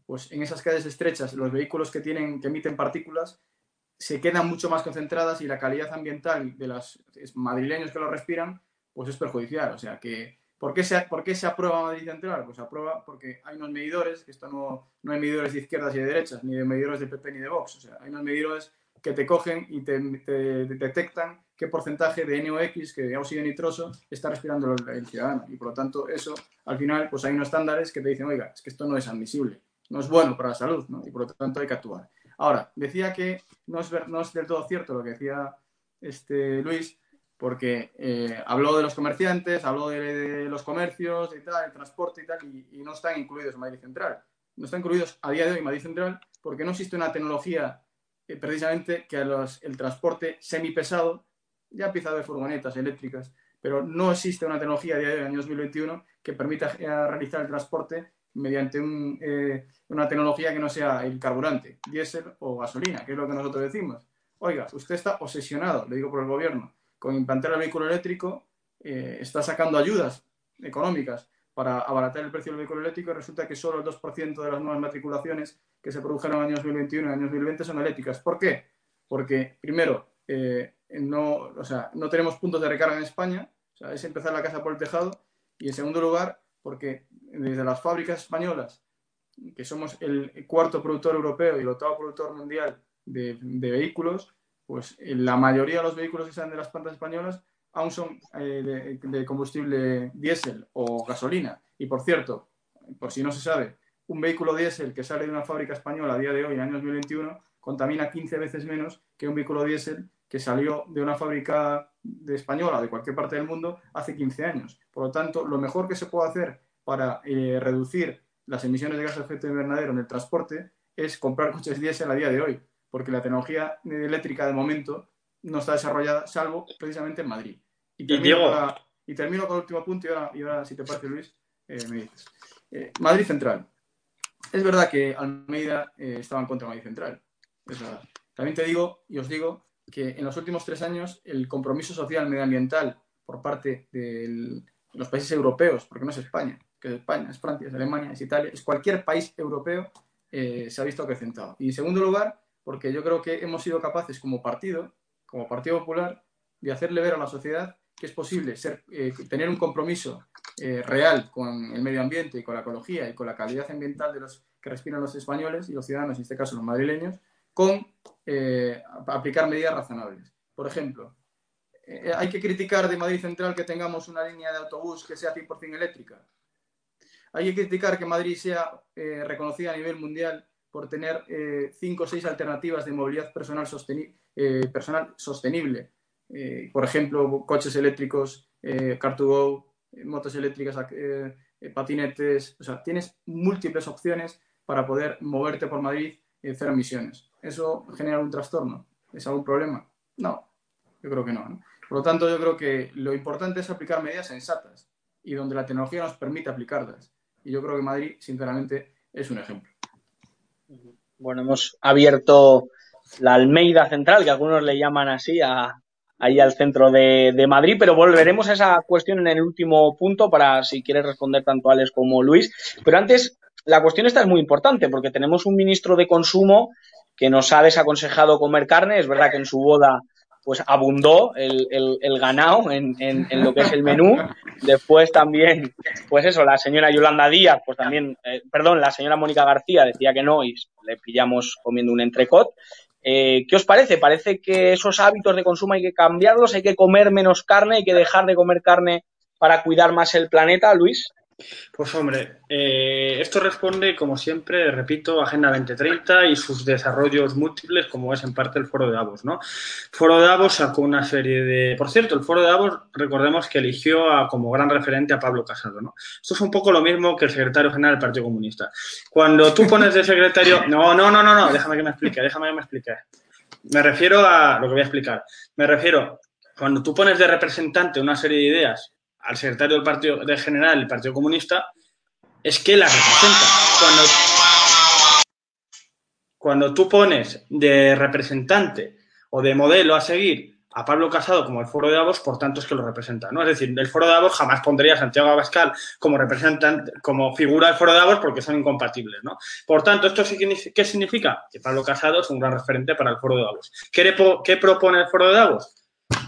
F: pues en esas calles estrechas los vehículos que, tienen, que emiten partículas se quedan mucho más concentradas y la calidad ambiental de los madrileños que lo respiran, pues es perjudicial. O sea que, ¿por qué se, ¿por qué se aprueba Madrid Central? Pues se aprueba porque hay unos medidores, que esto no, no hay medidores de izquierdas y de derechas, ni de medidores de PP ni de Vox. O sea, hay unos medidores que te cogen y te, detectan qué porcentaje de NOx, que de óxido nitroso, está respirando el, el, ciudadano. Y por lo tanto, eso, al final, pues hay unos estándares que te dicen, oiga, es que esto no es admisible, no es bueno para la salud, ¿no? Y por lo tanto hay que actuar. Ahora, decía que no es, del todo cierto lo que decía este Luis, porque eh, habló de los comerciantes, habló de, los comercios y tal, el transporte y tal, y, no están incluidos en Madrid Central. No están incluidos a día de hoy en Madrid Central porque no existe una tecnología eh, precisamente que el transporte semipesado, ya empieza a haber furgonetas eléctricas, pero no existe una tecnología a día de hoy, en el año 2021, que permita eh, realizar el transporte mediante eh, una tecnología que no sea el carburante, diésel o gasolina, que es lo que nosotros decimos. Oiga, usted está obsesionado, le digo por el gobierno, con implantar el vehículo eléctrico, eh, está sacando ayudas económicas para abaratar el precio del vehículo eléctrico y resulta que solo el 2% de las nuevas matriculaciones que se produjeron en el año 2021 y el año 2020 son eléctricas. ¿Por qué? Porque, primero, eh, no, o sea, no tenemos puntos de recarga en España, o sea, es empezar la casa por el tejado, y en segundo lugar, porque desde las fábricas españolas, que somos el cuarto productor europeo y el octavo productor mundial de, vehículos, pues la mayoría de los vehículos que salen de las plantas españolas aún son eh, de, combustible diésel o gasolina. Y por cierto, por si no se sabe, un vehículo diésel que sale de una fábrica española a día de hoy, en el año 2021, contamina 15 veces menos que un vehículo diésel que salió de una fábrica de española de cualquier parte del mundo hace 15 años. Por lo tanto, lo mejor que se puede hacer para eh, reducir las emisiones de gases de efecto invernadero en el transporte es comprar coches diésel a día de hoy, porque la tecnología eléctrica de momento no está desarrollada, salvo precisamente en Madrid. Y termino, y termino con el último punto, y ahora, si te parece, Luis, eh, me dices. Eh, Madrid Central. Es verdad que Almeida estaba en contra de Madrid Central. También te digo y os digo que en los últimos tres años el compromiso social medioambiental por parte de los países europeos, porque no es España, que es España, es Francia, es Alemania, es Italia, es cualquier país europeo, eh, se ha visto acrecentado. Y en segundo lugar, porque yo creo que hemos sido capaces como partido, como Partido Popular, de hacerle ver a la sociedad que es posible ser, eh, tener un compromiso eh, real con el medio ambiente y con la ecología y con la calidad ambiental de los que respiran los españoles y los ciudadanos, en este caso los madrileños, con eh, aplicar medidas razonables. Por ejemplo, eh, hay que criticar de Madrid Central que tengamos una línea de autobús que sea 100% eléctrica. Hay que criticar que Madrid sea eh, reconocida a nivel mundial por tener cinco o seis alternativas de movilidad personal, personal sostenible. por ejemplo, coches eléctricos, Car2Go, motos eléctricas, patinetes. O sea, tienes múltiples opciones para poder moverte por Madrid en cero emisiones. ¿Eso genera un trastorno? ¿Es algún problema? No, yo creo que no, Por lo tanto, yo creo que lo importante es aplicar medidas sensatas y donde la tecnología nos permite aplicarlas. Y yo creo que Madrid, sinceramente, es un ejemplo.
A: Bueno, hemos abierto la Almeida Central, que algunos le llaman así, ahí al centro de, de, Madrid, pero volveremos a esa cuestión en el último punto para si quieres responder tanto Alex como Luis. Pero antes, la cuestión esta es muy importante porque tenemos un ministro de consumo que nos ha desaconsejado comer carne. Es verdad que en su boda pues abundó el, el, ganado en, en, lo que es el menú. Después también, pues eso, la señora Yolanda Díaz, pues también, eh, perdón, la señora Mónica García decía que no y le pillamos comiendo un entrecot. Eh, ¿Qué os parece? ¿Parece que esos hábitos de consumo hay que cambiarlos? ¿Hay que comer menos carne? ¿Hay que dejar de comer carne para cuidar más el planeta, Luis?
G: Pues hombre, eh, esto responde, como siempre, repito, Agenda 2030 y sus desarrollos múltiples, como es en parte el Foro de Davos, ¿no? Foro de Davos sacó una serie de... Por cierto, el Foro de Davos, recordemos que eligió a, como gran referente a Pablo Casado, ¿no? Esto es un poco lo mismo que el secretario general del Partido Comunista. Cuando tú pones de secretario... No, no, no, no, no, déjame que me explique, déjame que me explique. Me refiero a lo que voy a explicar. Me refiero, cuando tú pones de representante una serie de ideas al secretario del Partido de General del Partido Comunista es que la representa. Cuando, cuando tú pones de representante o de modelo a seguir a Pablo Casado como el Foro de Davos, por tanto es que lo representa, ¿no? Es decir, el Foro de Davos jamás pondría a Santiago Abascal como representante, como figura del Foro de Davos porque son incompatibles, ¿no? Por tanto, ¿esto qué significa? Que Pablo Casado es un gran referente para el Foro de Davos. ¿Qué, qué propone el Foro de Davos?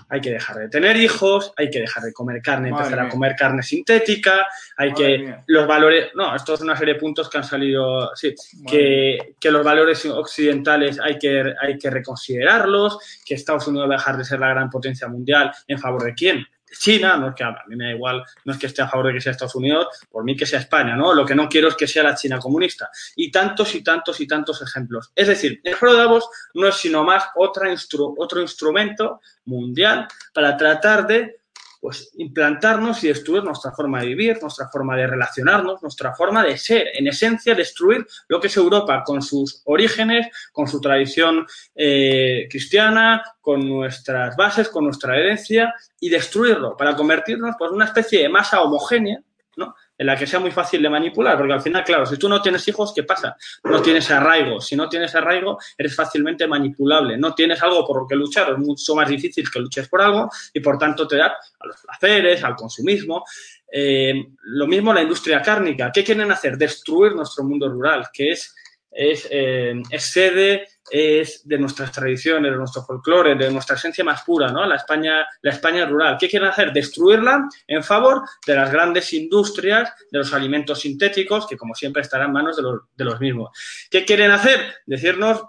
G: Hay que dejar de tener hijos, hay que dejar de comer carne, empezar a comer carne sintética, hay que los valores, no, esto es una serie de puntos que han salido, sí, que, que, los valores occidentales hay que, hay que reconsiderarlos, que Estados Unidos va a dejar de ser la gran potencia mundial en favor de quién, China, no es que a mí me da igual, no es que esté a favor de que sea Estados Unidos, por mí que sea España, ¿no? Lo que no quiero es que sea la China comunista. Y tantos y tantos y tantos ejemplos. Es decir, el Foro de no es sino más otro instrumento mundial para tratar de pues implantarnos y destruir nuestra forma de vivir, nuestra forma de relacionarnos, nuestra forma de ser. En esencia, destruir lo que es Europa con sus orígenes, con su tradición eh, cristiana, con nuestras bases, con nuestra herencia y destruirlo para convertirnos pues, en una especie de masa homogénea, ¿no? En la que sea muy fácil de manipular, porque al final, claro, si tú no tienes hijos, ¿qué pasa? No tienes arraigo. Si no tienes arraigo, eres fácilmente manipulable. No tienes algo por lo que luchar, es mucho más difícil que luches por algo y por tanto te da a los placeres, al consumismo. Eh, lo mismo la industria cárnica. ¿Qué quieren hacer? Destruir nuestro mundo rural, que es, es, eh, es sede es de nuestras tradiciones, de nuestro folclore, de nuestra esencia más pura, ¿no? La España, la España rural. ¿Qué quieren hacer? Destruirla en favor de las grandes industrias de los alimentos sintéticos, que como siempre estarán en manos de los, de los mismos. ¿Qué quieren hacer? Decirnos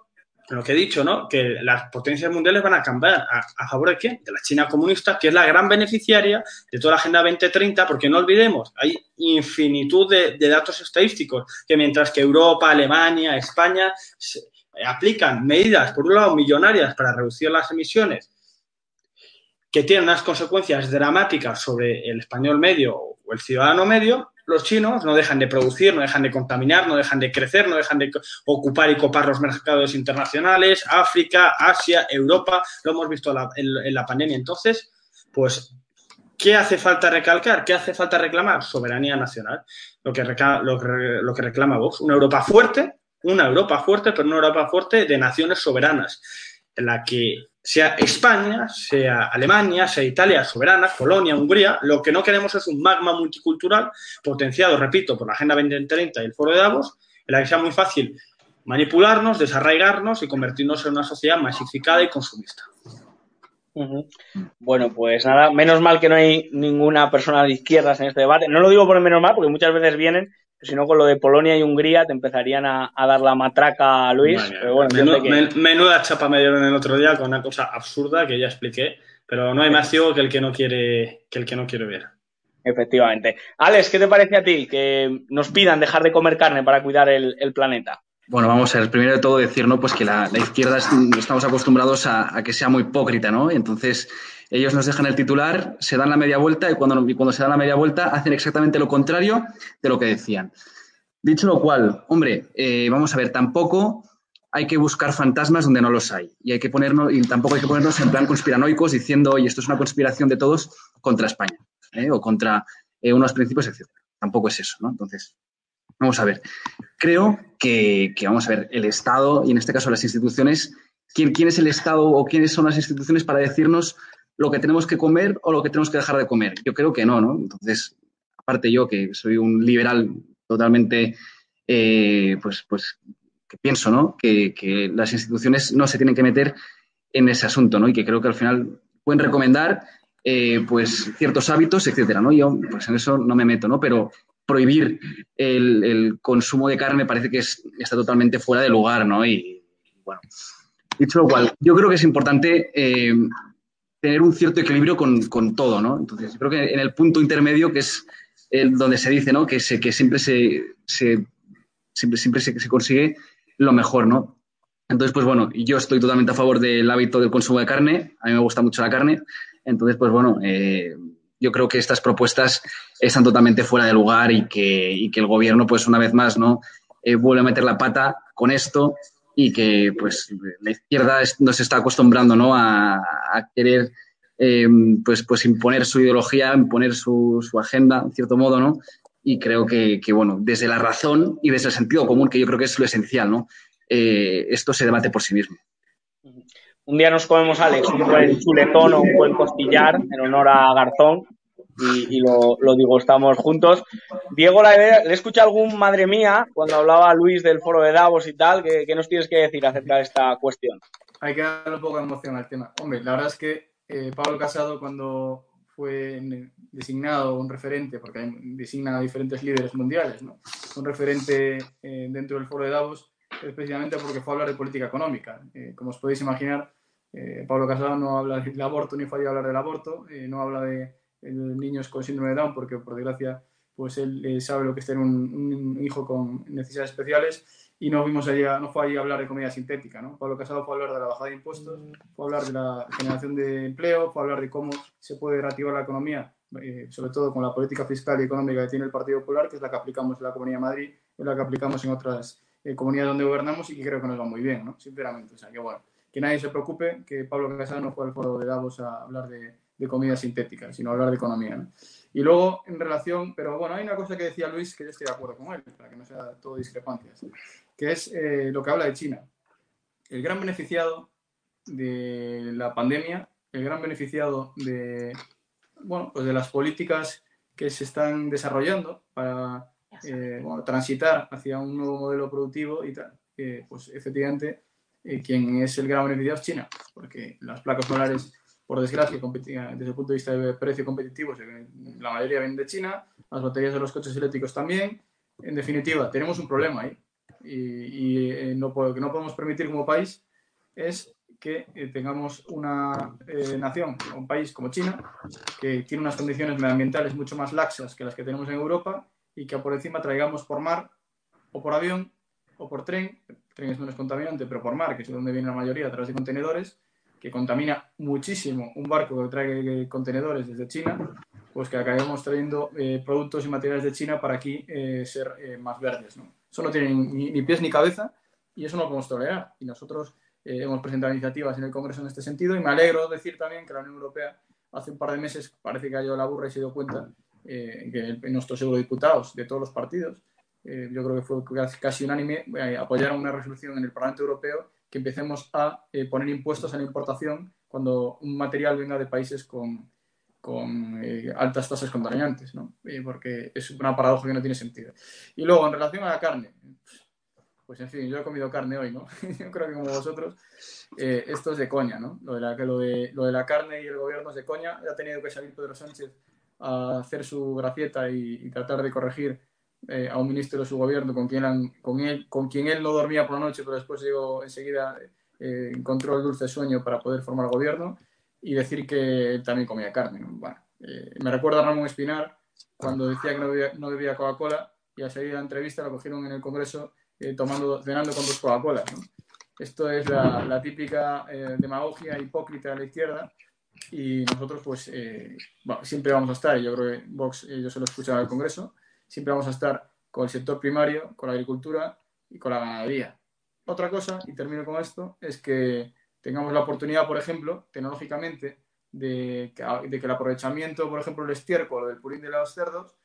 G: lo que he dicho, ¿no? Que las potencias mundiales van a cambiar. ¿A, favor de quién? De la China comunista, que es la gran beneficiaria de toda la Agenda 2030, porque no olvidemos, hay infinitud de, de datos estadísticos, que mientras que Europa, Alemania, España aplican medidas, por un lado, millonarias para reducir las emisiones, que tienen unas consecuencias dramáticas sobre el español medio o el ciudadano medio, los chinos no dejan de producir, no dejan de contaminar, no dejan de crecer, no dejan de ocupar y copar los mercados internacionales, África, Asia, Europa, lo hemos visto en la pandemia. Entonces, pues, ¿qué hace falta recalcar? ¿Qué hace falta reclamar? Soberanía nacional, lo que, lo, lo que reclama Vox, una Europa fuerte, una Europa fuerte, pero una Europa fuerte de naciones soberanas, en la que sea España, sea Alemania, sea Italia soberana, Polonia, Hungría, lo que no queremos es un magma multicultural potenciado, repito, por la Agenda 2030 y el Foro de Davos, en la que sea muy fácil manipularnos, desarraigarnos y convertirnos en una sociedad masificada y consumista.
A: Bueno, pues nada, menos mal que no hay ninguna persona de izquierdas en este debate. No lo digo por menos mal, porque muchas veces vienen si no, con lo de Polonia y Hungría te empezarían a, dar la matraca a Luis.
G: menuda chapa me dieron el otro día con una cosa absurda que ya expliqué, pero no hay más ciego que el que no quiere, que el que no quiere ver.
A: Efectivamente. Alex, ¿qué te parece a ti que nos pidan dejar de comer carne para cuidar el, planeta?
E: Bueno, vamos a ver, primero de todo decir, ¿no? Pues que la, izquierda estamos acostumbrados a, a, que sea muy hipócrita, ¿no? Entonces, ellos nos dejan el titular, se dan la media vuelta y cuando, cuando se dan la media vuelta hacen exactamente lo contrario de lo que decían. Dicho lo cual, hombre, eh, vamos a ver, tampoco hay que buscar fantasmas donde no los hay. Y hay que ponernos, y tampoco hay que ponernos en plan conspiranoicos diciendo, oye, esto es una conspiración de todos contra España, ¿eh? o contra eh, unos principios, etc. Tampoco es eso, ¿no? Entonces, vamos a ver. Creo que, que, vamos a ver, el Estado, y en este caso las instituciones, ¿quién, ¿quién es el Estado o quiénes son las instituciones para decirnos lo que tenemos que comer o lo que tenemos que dejar de comer. Yo creo que no, ¿no? Entonces, aparte yo que soy un liberal totalmente, eh, pues, pues que pienso, ¿no? Que, las instituciones no se tienen que meter en ese asunto, ¿no? Y que creo que al final pueden recomendar eh, pues ciertos hábitos, etcétera, ¿no? Yo pues en eso no me meto, ¿no? Pero prohibir el, consumo de carne parece que está totalmente fuera de lugar, ¿no? Y bueno, dicho lo cual, yo creo que es importante eh, tener un cierto equilibrio con, todo, ¿no? Entonces, creo que en el punto intermedio, que es donde se dice, ¿no? Que, se, que siempre se, siempre, siempre se, se consigue lo mejor, ¿no? Entonces, pues bueno, yo estoy totalmente a favor del hábito del consumo de carne. A mí me gusta mucho la carne. Entonces, pues bueno, eh, yo creo que estas propuestas están totalmente fuera de lugar y que, el gobierno, pues una vez más, ¿no? Eh, vuelve a meter la pata con esto y que, pues, la izquierda nos está acostumbrando, ¿no? A, querer, eh, pues, pues imponer su ideología, imponer su, su agenda, en cierto modo, ¿no? Y creo que, que, bueno, desde la razón y desde el sentido común, que yo creo que es lo esencial, ¿no? Eh, esto se debate por sí mismo.
A: Un día nos comemos, Alex, un buen chuletón o un buen costillar en honor a Garzón y, lo, digo, estamos juntos. Diego, le, le escucha algún madre mía cuando hablaba Luis del foro de Davos y tal. ¿Qué, nos tienes que decir acerca de esta cuestión?
F: Hay que darle un poco de emoción al tema. Hombre, la verdad es que eh, Pablo Casado, cuando fue designado un referente, porque designan a diferentes líderes mundiales, ¿no? un referente eh, dentro del foro de Davos, precisamente porque fue a hablar de política económica. Eh, como os podéis imaginar, eh, Pablo Casado no habla del aborto ni fue a hablar del aborto, no habla de, niños con síndrome de Down porque por desgracia pues él sabe lo que es tener un, hijo con necesidades especiales y no, vimos allá, no fue allí a hablar de comida sintética. ¿no? Pablo Casado fue a hablar de la bajada de impuestos, fue a hablar de la generación de empleo, fue a hablar de cómo se puede reactivar la economía, sobre todo con la política fiscal y económica que tiene el Partido Popular, que es la que aplicamos en la Comunidad de Madrid, es la que aplicamos en otras eh, comunidad donde gobernamos y que creo que nos va muy bien, ¿no? Sinceramente. O sea, que bueno, que nadie se preocupe que Pablo Casado no fue al foro de Davos a hablar de, de comida sintética, sino hablar de economía, ¿no? Y luego, en relación, pero bueno, hay una cosa que decía Luis que yo estoy de acuerdo con él, para que no sea todo discrepancias, que es eh, lo que habla de China. El gran beneficiado de la pandemia, el gran beneficiado de, bueno, pues de las políticas que se están desarrollando para eh, transitar hacia un nuevo modelo productivo y tal, pues efectivamente eh, quien es el gran beneficiado es China, porque las placas solares, por desgracia, desde el punto de vista de precio competitivo, la mayoría vienen de China, las baterías de los coches eléctricos también. En definitiva, tenemos un problema ahí y, eh, no, lo que no podemos permitir como país es que tengamos una nación, un país como China, que tiene unas condiciones medioambientales mucho más laxas que las que tenemos en Europa y que por encima traigamos por mar o por avión o por tren, el tren es menos contaminante, pero por mar, que es donde viene la mayoría, a través de contenedores, que contamina muchísimo un barco que trae contenedores desde China, pues que acabemos trayendo eh, productos y materiales de China para aquí eh, ser eh, más verdes. ¿no? Eso no tiene ni, pies ni cabeza y eso no lo podemos tolerar. Y nosotros hemos presentado iniciativas en el Congreso en este sentido y me alegro decir también que la Unión Europea hace un par de meses parece que ha ido la burra y se dio cuenta eh, que nuestros eurodiputados de todos los partidos, eh, yo creo que fue casi unánime, eh, apoyaron una resolución en el Parlamento Europeo que empecemos a poner impuestos a la importación cuando un material venga de países con, con altas tasas contaminantes, ¿no? porque es una paradoja que no tiene sentido. Y luego, en relación a la carne, pues en fin, yo he comido carne hoy, ¿no? <laughs> yo creo que como vosotros, esto es de coña, ¿no? Lo de, la, lo, de, lo de la carne y el gobierno es de coña. Ha tenido que salir Pedro Sánchez a hacer su gracieta y, tratar de corregir eh, a un ministro de su gobierno con quien, él, no dormía por la noche, pero después llegó enseguida, eh, encontró el dulce sueño para poder formar gobierno y decir que él también comía carne. Bueno, eh, me recuerda a Ramón Espinar cuando decía que no bebía, no Coca-Cola y al salir de la entrevista lo cogieron en el Congreso tomando, cenando con dos Coca-Colas. Esto es la, típica demagogia hipócrita de la izquierda y nosotros pues eh, siempre vamos a estar, yo creo que Vox, eh, yo se lo escuchaba el Congreso, siempre vamos a estar con el sector primario, con la agricultura y con la ganadería. Otra cosa, y termino con esto, es que tengamos la oportunidad, por ejemplo, tecnológicamente, de que, el aprovechamiento, por ejemplo, el estiércol del purín de los cerdos,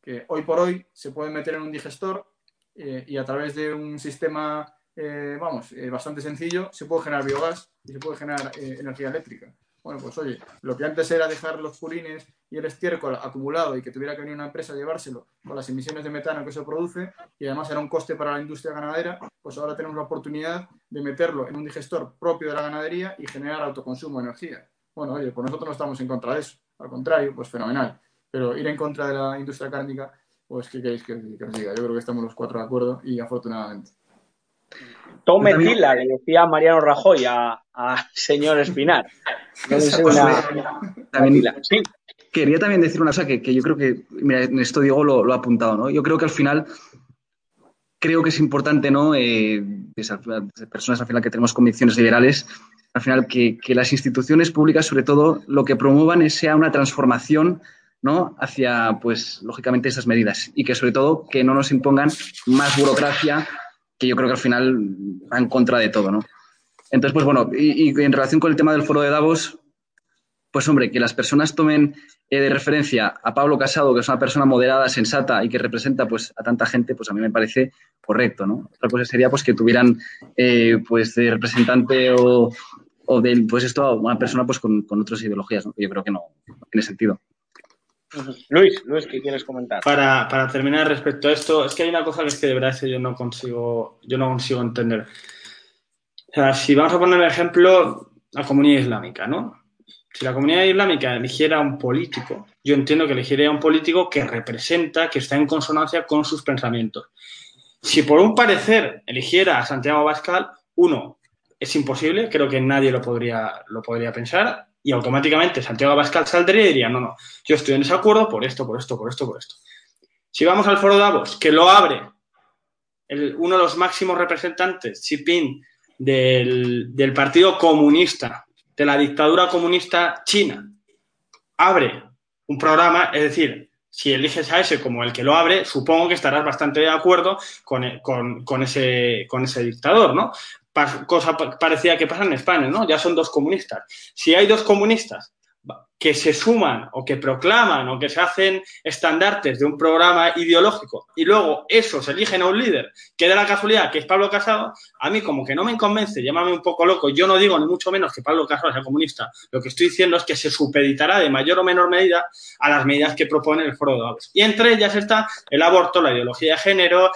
F: que hoy por hoy se puede meter en un digestor eh, y a través de un sistema, vamos, bastante sencillo, se puede generar biogás y se puede generar energía eléctrica Bueno, pues oye, lo que antes era dejar los purines y el estiércol acumulado y que tuviera que venir una empresa a llevárselo con las emisiones de metano que se produce y además era un coste para la industria ganadera, pues ahora tenemos la oportunidad de meterlo en un digestor propio de la ganadería y generar autoconsumo de energía. Bueno, oye, pues nosotros no estamos en contra de eso, al contrario, pues fenomenal. Pero ir en contra de la industria cárnica, pues ¿qué queréis que, os diga? Yo creo que estamos los cuatro de acuerdo y afortunadamente.
A: Tome tila, le decía Mariano Rajoy a, señor Espinar.
E: Quería también decir una cosa que, yo creo que, mira, en esto Diego lo, ha apuntado, ¿no? Yo creo que al final, creo que es importante, ¿no? Eh, personas al final que tenemos convicciones liberales, al final que, las instituciones públicas, sobre todo, lo que promuevan es sea una transformación ¿no? hacia, pues, lógicamente, esas medidas y que, sobre todo, que no nos impongan más burocracia que yo creo que al final va en contra de todo, ¿no? Entonces, pues bueno, y, en relación con el tema del foro de Davos, pues hombre, que las personas tomen eh, de referencia a Pablo Casado, que es una persona moderada, sensata y que representa pues a tanta gente, pues a mí me parece correcto, ¿no? Otra cosa sería pues que tuvieran eh, pues de representante o, o de pues esto una persona pues con, otras ideologías, ¿no? Yo creo que no, tiene sentido.
A: Luis, Luis, ¿qué quieres comentar?
G: Para, para, terminar respecto a esto, es que hay una cosa que es que de verdad yo no consigo, yo no consigo entender. O sea, si vamos a poner el ejemplo, la comunidad islámica, ¿no? Si la comunidad islámica eligiera a un político, yo entiendo que elegiría a un político que representa, que está en consonancia con sus pensamientos. Si por un parecer eligiera a Santiago Bascal, uno, es imposible, creo que nadie lo podría, lo podría pensar, y automáticamente Santiago Bascal saldría y diría, no, no, yo estoy en desacuerdo por esto, por esto, por esto, por esto. Si vamos al foro Davos, que lo abre uno de los máximos representantes, Xi Jinping, del, del Partido Comunista, de la dictadura comunista china, abre un programa, es decir, si eliges a ese como el que lo abre, supongo que estarás bastante de acuerdo con, con, con, ese, con ese dictador, ¿no? Cosa parecida que pasa en España, ¿no? Ya son dos comunistas. Si hay dos comunistas que se suman o que proclaman o que se hacen estandartes de un programa ideológico y luego esos eligen a un líder que da la casualidad que es Pablo Casado, a mí como que no me convence, llámame un poco loco, yo no digo ni mucho menos que Pablo Casado sea comunista, lo que estoy diciendo es que se supeditará de mayor o menor medida a las medidas que propone el Foro de Davos. Y entre ellas está el aborto, la ideología de género,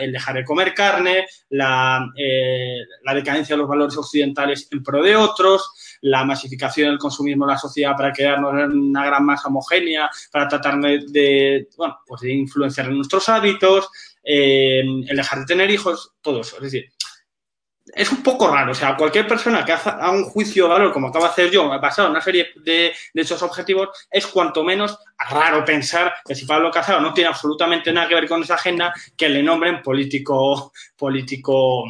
G: el dejar de comer carne, la, eh, la decadencia de los valores occidentales en pro de otros, la masificación del consumismo en la sociedad para quedarnos en una gran masa homogénea, para tratar de, bueno, pues de influenciar en nuestros hábitos, eh, el dejar de tener hijos, todo eso. Es decir, es un poco raro. O sea, cualquier persona que haga un juicio de valor, como acabo de hacer yo, basado en una serie de, de esos objetivos, es cuanto menos raro pensar que si Pablo Casado no tiene absolutamente nada que ver con esa agenda, que le nombren político, político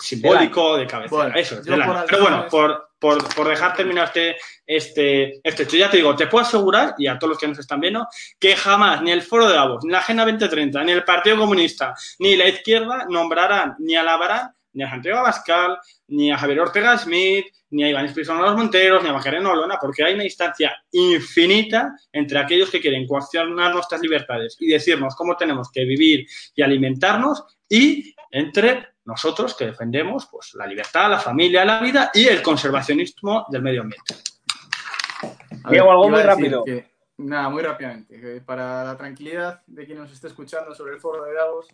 G: simbólico de cabeza. Eso, Pero bueno, por, por, por, dejar terminado este, este, este hecho, ya te digo, te puedo asegurar, y a todos los que nos están viendo, que jamás ni el Foro de Davos, ni la Agenda 2030, ni el Partido Comunista, ni la izquierda nombrarán ni alabarán ni a Santiago Abascal, ni a Javier Ortega Smith, ni a Iván Espíritu los Monteros, ni a Macarena Olona, porque hay una distancia infinita entre aquellos que quieren coaccionar nuestras libertades y decirnos cómo tenemos que vivir y alimentarnos y entre nosotros que defendemos pues, la libertad, la familia, la vida y el conservacionismo del medio ambiente.
A: Diego, algo muy rápido.
F: nada, muy rápidamente. para la tranquilidad de quien nos esté escuchando sobre el foro de Davos,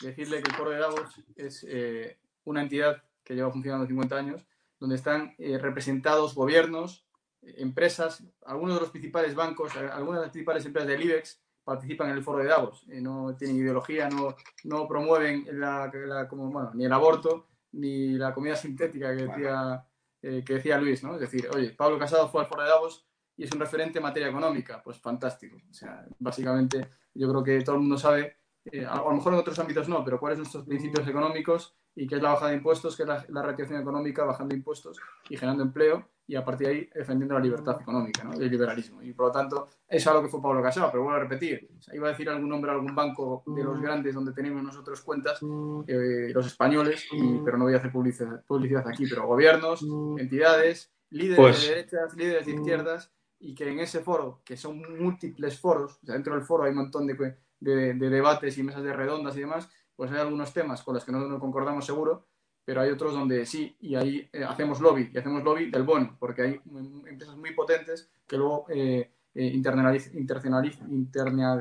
F: decirle que el foro de Davos es eh, una entidad que lleva funcionando 50 años, donde están eh, representados gobiernos, empresas, algunos de los principales bancos, algunas de las principales empresas del IBEX, participan en el foro de Davos. Eh, no tienen ideología, no, no promueven la, como, bueno, ni el aborto ni la comida sintética que decía, eh, que decía Luis. ¿no? Es decir, oye, Pablo Casado fue al foro de Davos y es un referente en materia económica. Pues fantástico. O sea, básicamente yo creo que todo el mundo sabe, eh, a, lo mejor en otros ámbitos no, pero cuáles son nuestros principios económicos y qué es la bajada de impuestos, qué es la, la reactivación económica, bajando impuestos y generando empleo y a partir de ahí defendiendo la libertad económica, ¿no? el liberalismo. Y por lo tanto, es algo que fue Pablo Casado, pero vuelvo a repetir, iba a decir algún nombre, algún banco de los grandes donde tenemos nosotros cuentas, eh, los españoles, pero no voy a hacer publicidad, publicidad aquí, pero gobiernos, entidades, líderes pues de derechas, líderes de izquierdas, y que en ese foro, que son múltiples foros, dentro del foro hay un montón de, de, debates y mesas de redondas y demás, pues hay algunos temas con los que no, no concordamos seguro, pero hay otros donde sí, y ahí eh, hacemos lobby, y hacemos lobby del bono, porque hay empresas muy potentes que luego eh, eh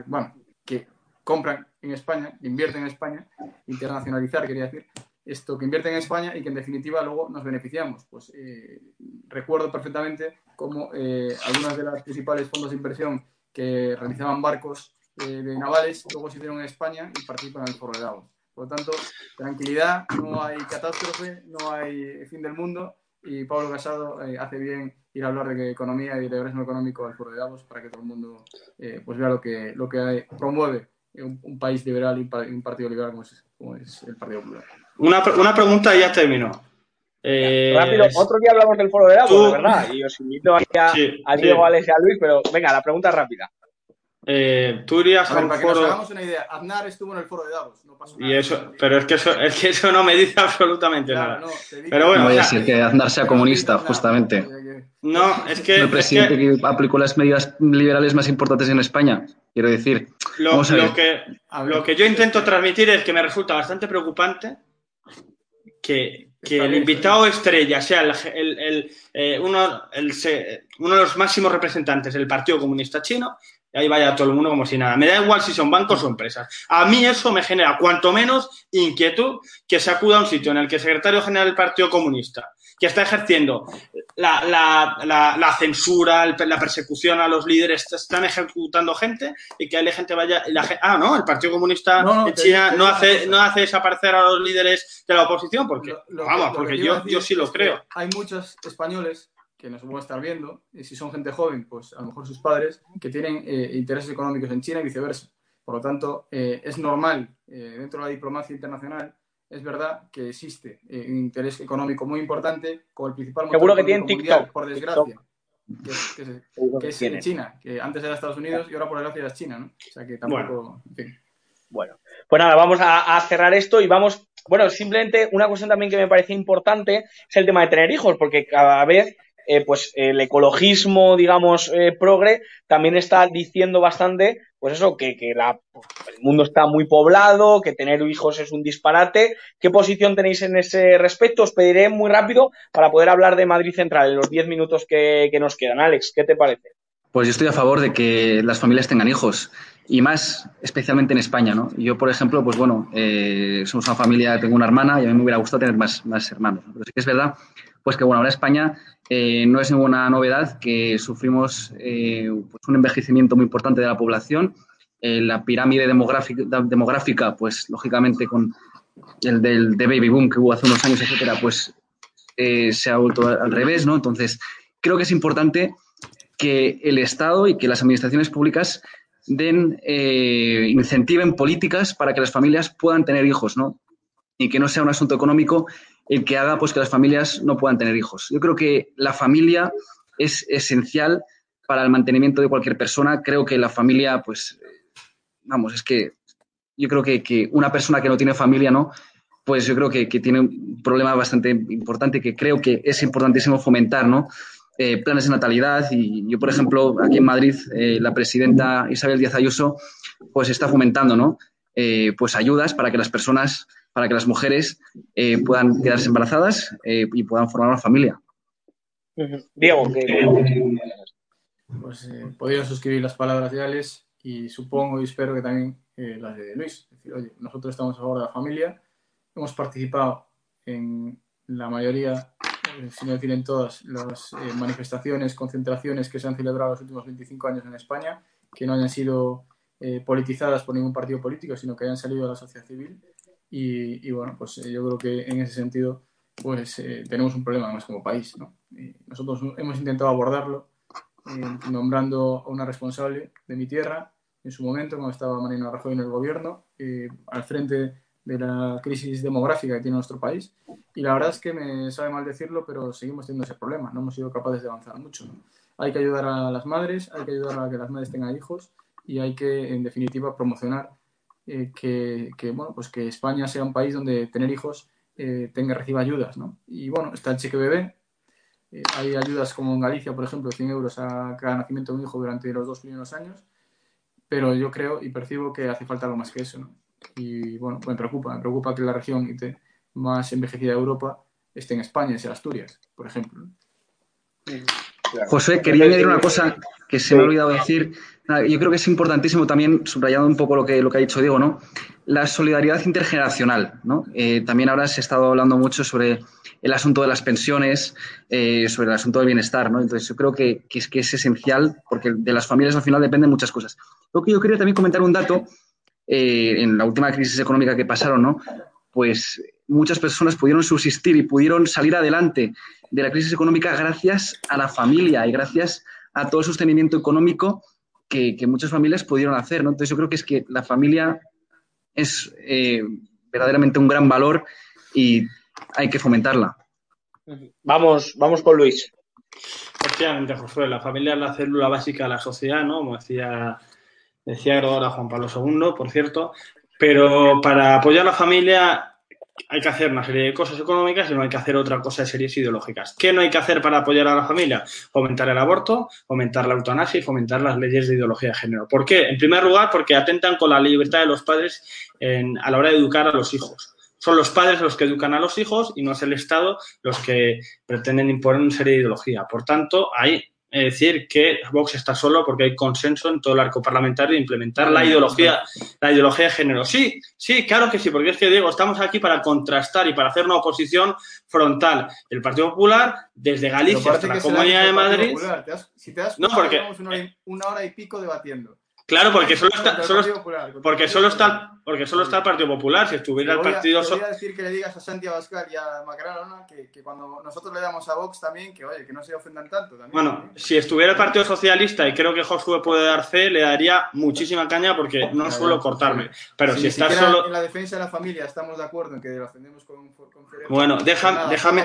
F: bueno, que compran en España, invierten en España, internacionalizar quería decir, esto que invierten en España y que en definitiva luego nos beneficiamos. Pues eh, recuerdo perfectamente cómo algunas de las principales fondos de inversión que realizaban barcos de navales luego se hicieron en España y participan en el foro de Davos. Por lo tanto, tranquilidad, no hay catástrofe, no hay fin del mundo y Pablo Casado eh, hace bien ir a hablar de economía y de regreso económico al foro de Davos para que todo el mundo eh, pues vea lo que, lo que promueve un, país liberal y un partido liberal como es, el Partido Popular.
G: Una, una pregunta y ya terminó.
A: Eh, rápido, otro día hablamos del foro de Davos, ¿verdad? Y os invito a, <laughs> a Diego, Alex y a Luis, pero venga, la pregunta rápida.
G: Eh, tú irías
F: a, ver, para que nos hagamos una idea, Aznar estuvo en el foro de Davos, no pasó
G: nada. Y eso, pero es que eso, es que eso no me dice <laughs> absolutamente nada. No, pero bueno,
E: no voy a decir que Aznar sea comunista, justamente.
G: No, es que.
E: El presidente que... aplicó las medidas liberales más importantes en España. Quiero decir.
G: Lo, lo que, lo que yo intento transmitir es que me resulta bastante preocupante que, que el invitado estrella sea el, el, eh, uno, uno de los máximos representantes del Partido Comunista Chino ahí vaya todo el mundo como si nada. Me da igual si son bancos o empresas. A mí eso me genera cuanto menos inquietud que se acuda a un sitio en el que el secretario general del Partido Comunista, que está ejerciendo la, censura, la persecución a los líderes, están ejecutando gente y que hay gente vaya... ah, no, el Partido Comunista de China no, hace, no hace desaparecer a los líderes de la oposición, porque, vamos, porque yo, yo sí lo creo.
F: Hay muchos españoles que nos pueden estar viendo, y si son gente joven, pues a lo mejor sus padres, que tienen eh, intereses económicos en China y viceversa. Por lo tanto, eh, es normal eh, dentro de la diplomacia internacional, es verdad que existe un interés económico muy importante con el principal
A: motor Seguro que tienen TikTok,
F: por desgracia. Que, es, en China, que antes era Estados Unidos y ahora por desgracia es China, ¿no? O sea que tampoco.
A: Bueno. pues nada, vamos a, a cerrar esto y vamos bueno, simplemente una cuestión también que me parece importante es el tema de tener hijos, porque cada vez eh, pues el ecologismo, digamos, eh, progre, también está diciendo bastante, pues eso, que, que el mundo está muy poblado, que tener hijos es un disparate. ¿Qué posición tenéis en ese respecto? Os pediré muy rápido para poder hablar de Madrid Central en los 10 minutos que, nos quedan. Alex, ¿qué te parece?
E: Pues yo estoy a favor de que las familias tengan hijos y más especialmente en España, ¿no? Yo, por ejemplo, pues bueno, eh, somos una familia, tengo una hermana y a mí me hubiera gustado tener más, más hermanos. Pero sí que es verdad, pues que bueno, ahora España eh, no es ninguna novedad que sufrimos eh, pues un envejecimiento muy importante de la población. Eh, la pirámide demográfica, pues lógicamente con el del de baby boom que hubo hace unos años, etcétera, pues se ha vuelto al revés, ¿no? Entonces, creo que es importante que el Estado y que las administraciones públicas den, incentiven políticas para que las familias puedan tener hijos, ¿no? Y que no sea un asunto económico el que haga pues, que las familias no puedan tener hijos. Yo creo que la familia es esencial para el mantenimiento de cualquier persona. Creo que la familia, pues, vamos, es que yo creo que, una persona que no tiene familia, ¿no? Pues yo creo que, tiene un problema bastante importante que creo que es importantísimo fomentar, ¿no? Eh, planes de natalidad y yo, por ejemplo, aquí en Madrid, eh, la presidenta Isabel Díaz Ayuso, pues está fomentando, ¿no? Eh, pues ayudas para que las personas para que las mujeres eh, puedan quedarse embarazadas eh, y puedan formar una familia.
A: Diego,
F: Pues eh, podría suscribir las palabras de Alex y supongo y espero que también las de Luis. Es decir, oye, nosotros estamos a favor de la familia, hemos participado en la mayoría, si no decir en todas, las manifestaciones, concentraciones que se han celebrado los últimos 25 años en España, que no hayan sido politizadas por ningún partido político, sino que hayan salido de la sociedad civil y, bueno, pues eh, yo creo que en ese sentido pues eh, tenemos un problema más como país. ¿no? nosotros hemos intentado abordarlo eh, nombrando a una responsable de mi tierra en su momento, cuando estaba Marina Rajoy en el gobierno, al frente de la crisis demográfica que tiene nuestro país. Y la verdad es que me sabe mal decirlo, pero seguimos teniendo ese problema. No hemos sido capaces de avanzar mucho. Hay que ayudar a las madres, hay que ayudar a que las madres tengan hijos y hay que, en definitiva, promocionar eh, que, bueno, pues que España sea un país donde tener hijos eh, tenga, reciba ayudas, ¿no? Y bueno, está el cheque bebé, eh, hay ayudas como en Galicia, por ejemplo, 100 euros a cada nacimiento de un hijo durante los dos primeros años, pero yo creo y percibo que hace falta algo más que eso, ¿no? Y bueno, me preocupa, me preocupa que la región más envejecida de Europa esté en España, es en Asturias, por ejemplo.
E: José, quería añadir una cosa que se me ha olvidado decir. Yo creo que es importantísimo también, subrayando un poco lo que, lo que ha dicho Diego, ¿no? La solidaridad intergeneracional, ¿no? Eh, también ahora se ha estado hablando mucho sobre el asunto de las pensiones, eh, sobre el asunto del bienestar, ¿no? Entonces yo creo que, es, que es esencial porque de las familias al final dependen muchas cosas. Lo que yo quería también comentar un dato, eh, en la última crisis económica que pasaron, ¿no? Pues muchas personas pudieron subsistir y pudieron salir adelante de la crisis económica gracias a la familia y gracias a todo el sostenimiento económico que, muchas familias pudieron hacer. ¿no? Entonces yo creo que es que la familia es eh, verdaderamente un gran valor y hay que fomentarla.
A: Vamos, vamos con Luis.
G: Efectivamente, Josué, la familia es la célula básica de la sociedad, ¿no? Como decía, decía ahora Juan Pablo II, por cierto. Pero para apoyar a la familia hay que hacer una serie de cosas económicas y no hay que hacer otra cosa de series ideológicas. ¿Qué no hay que hacer para apoyar a la familia? Fomentar el aborto, fomentar la eutanasia y fomentar las leyes de ideología de género. ¿Por qué? En primer lugar, porque atentan con la libertad de los padres a la hora de educar a los hijos. Son los padres los que educan a los hijos y no es el Estado los que pretenden imponer una serie de ideología. Por tanto, hay decir que Vox está solo porque hay consenso en todo el arco parlamentario de implementar la ideología, la ideología de género. Sí, sí, claro que sí, porque es que digo, estamos aquí para contrastar y para hacer una oposición frontal. El Partido Popular, desde Galicia hasta la Comunidad de Madrid.
F: si te das no, porque, una hora y pico debatiendo.
G: Claro, porque solo está, porque solo está, porque solo está el Partido Popular. Si estuviera el Partido
F: Te voy a decir que le digas a Santiago Abascal y a Macarena que, que, cuando nosotros le damos a Vox también, que oye, que no se ofendan tanto.
G: bueno, si estuviera el Partido Socialista, y creo que Josué puede dar fe, le daría muchísima caña porque no suelo cortarme. Pero si está solo.
F: En la defensa de la familia estamos de acuerdo en que defendemos con, con
G: Bueno, déjame. déjame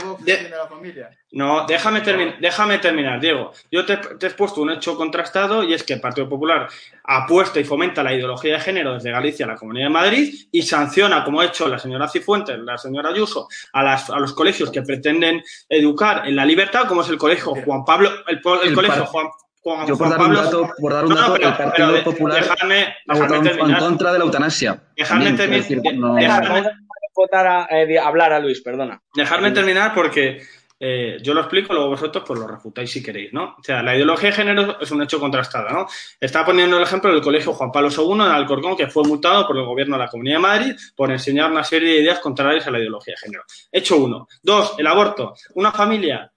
G: no, déjame, déjame terminar, Diego. Yo te, te he puesto un hecho contrastado y es que el Partido Popular apuesta y fomenta la ideología de género desde Galicia a la Comunidad de Madrid y sanciona, como ha hecho la señora Cifuentes, la señora Ayuso, a, a los colegios que pretenden educar en la libertad, como es el colegio Juan Pablo, el, colegio Juan,
E: Juan, Yo por dar un dato, por dar un dato el Partido Popular dejarme, en contra de la eutanasia.
G: Dejarme terminar.
A: Eh, hablar a Luis, perdona.
G: Dejarme terminar porque eh, yo lo explico, luego vosotros pues lo refutáis si queréis, ¿no? O sea, la ideología de género es un hecho contrastado, ¿no? Está poniendo el ejemplo del colegio Juan Pablo II en Alcorcón, que fue multado por el gobierno de la Comunidad de Madrid por enseñar una serie de ideas contrarias a la ideología de género. Hecho uno. Dos, el aborto. Una familia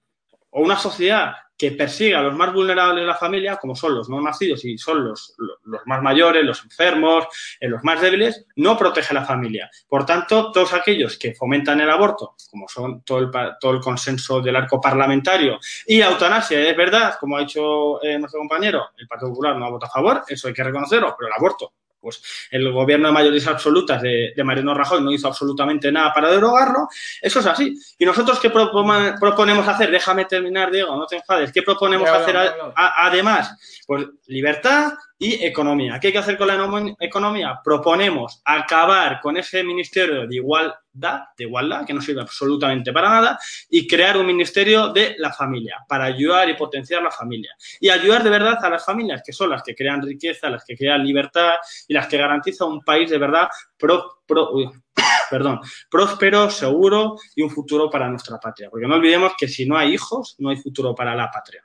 G: o una sociedad que persiga a los más vulnerables de la familia, como son los no nacidos y son los, los más mayores, los enfermos, eh, los más débiles, no protege a la familia. Por tanto, todos aquellos que fomentan el aborto, como son todo el, todo el consenso del arco parlamentario, y eutanasia, es verdad, como ha dicho eh, nuestro compañero, el Partido Popular no ha votado a favor, eso hay que reconocerlo, pero el aborto pues el gobierno de mayorías absolutas de, Mariano Rajoy no hizo absolutamente nada para derogarlo. Eso es así. ¿Y nosotros qué proponemos hacer? Déjame terminar, Diego, no te enfades. ¿Qué proponemos hacer además? Pues libertad y economía. ¿Qué hay que hacer con la economía? Proponemos acabar con ese ministerio de igualdad, de igualdad, que no sirve absolutamente para nada, y crear un ministerio de la familia, para ayudar y potenciar la familia. Y ayudar de verdad a las familias, que son las que crean riqueza, las que crean libertad y las que garantizan un país de verdad <coughs> perdón, próspero, seguro y un futuro para nuestra patria. Porque no olvidemos que si no hay hijos, no hay futuro para la patria.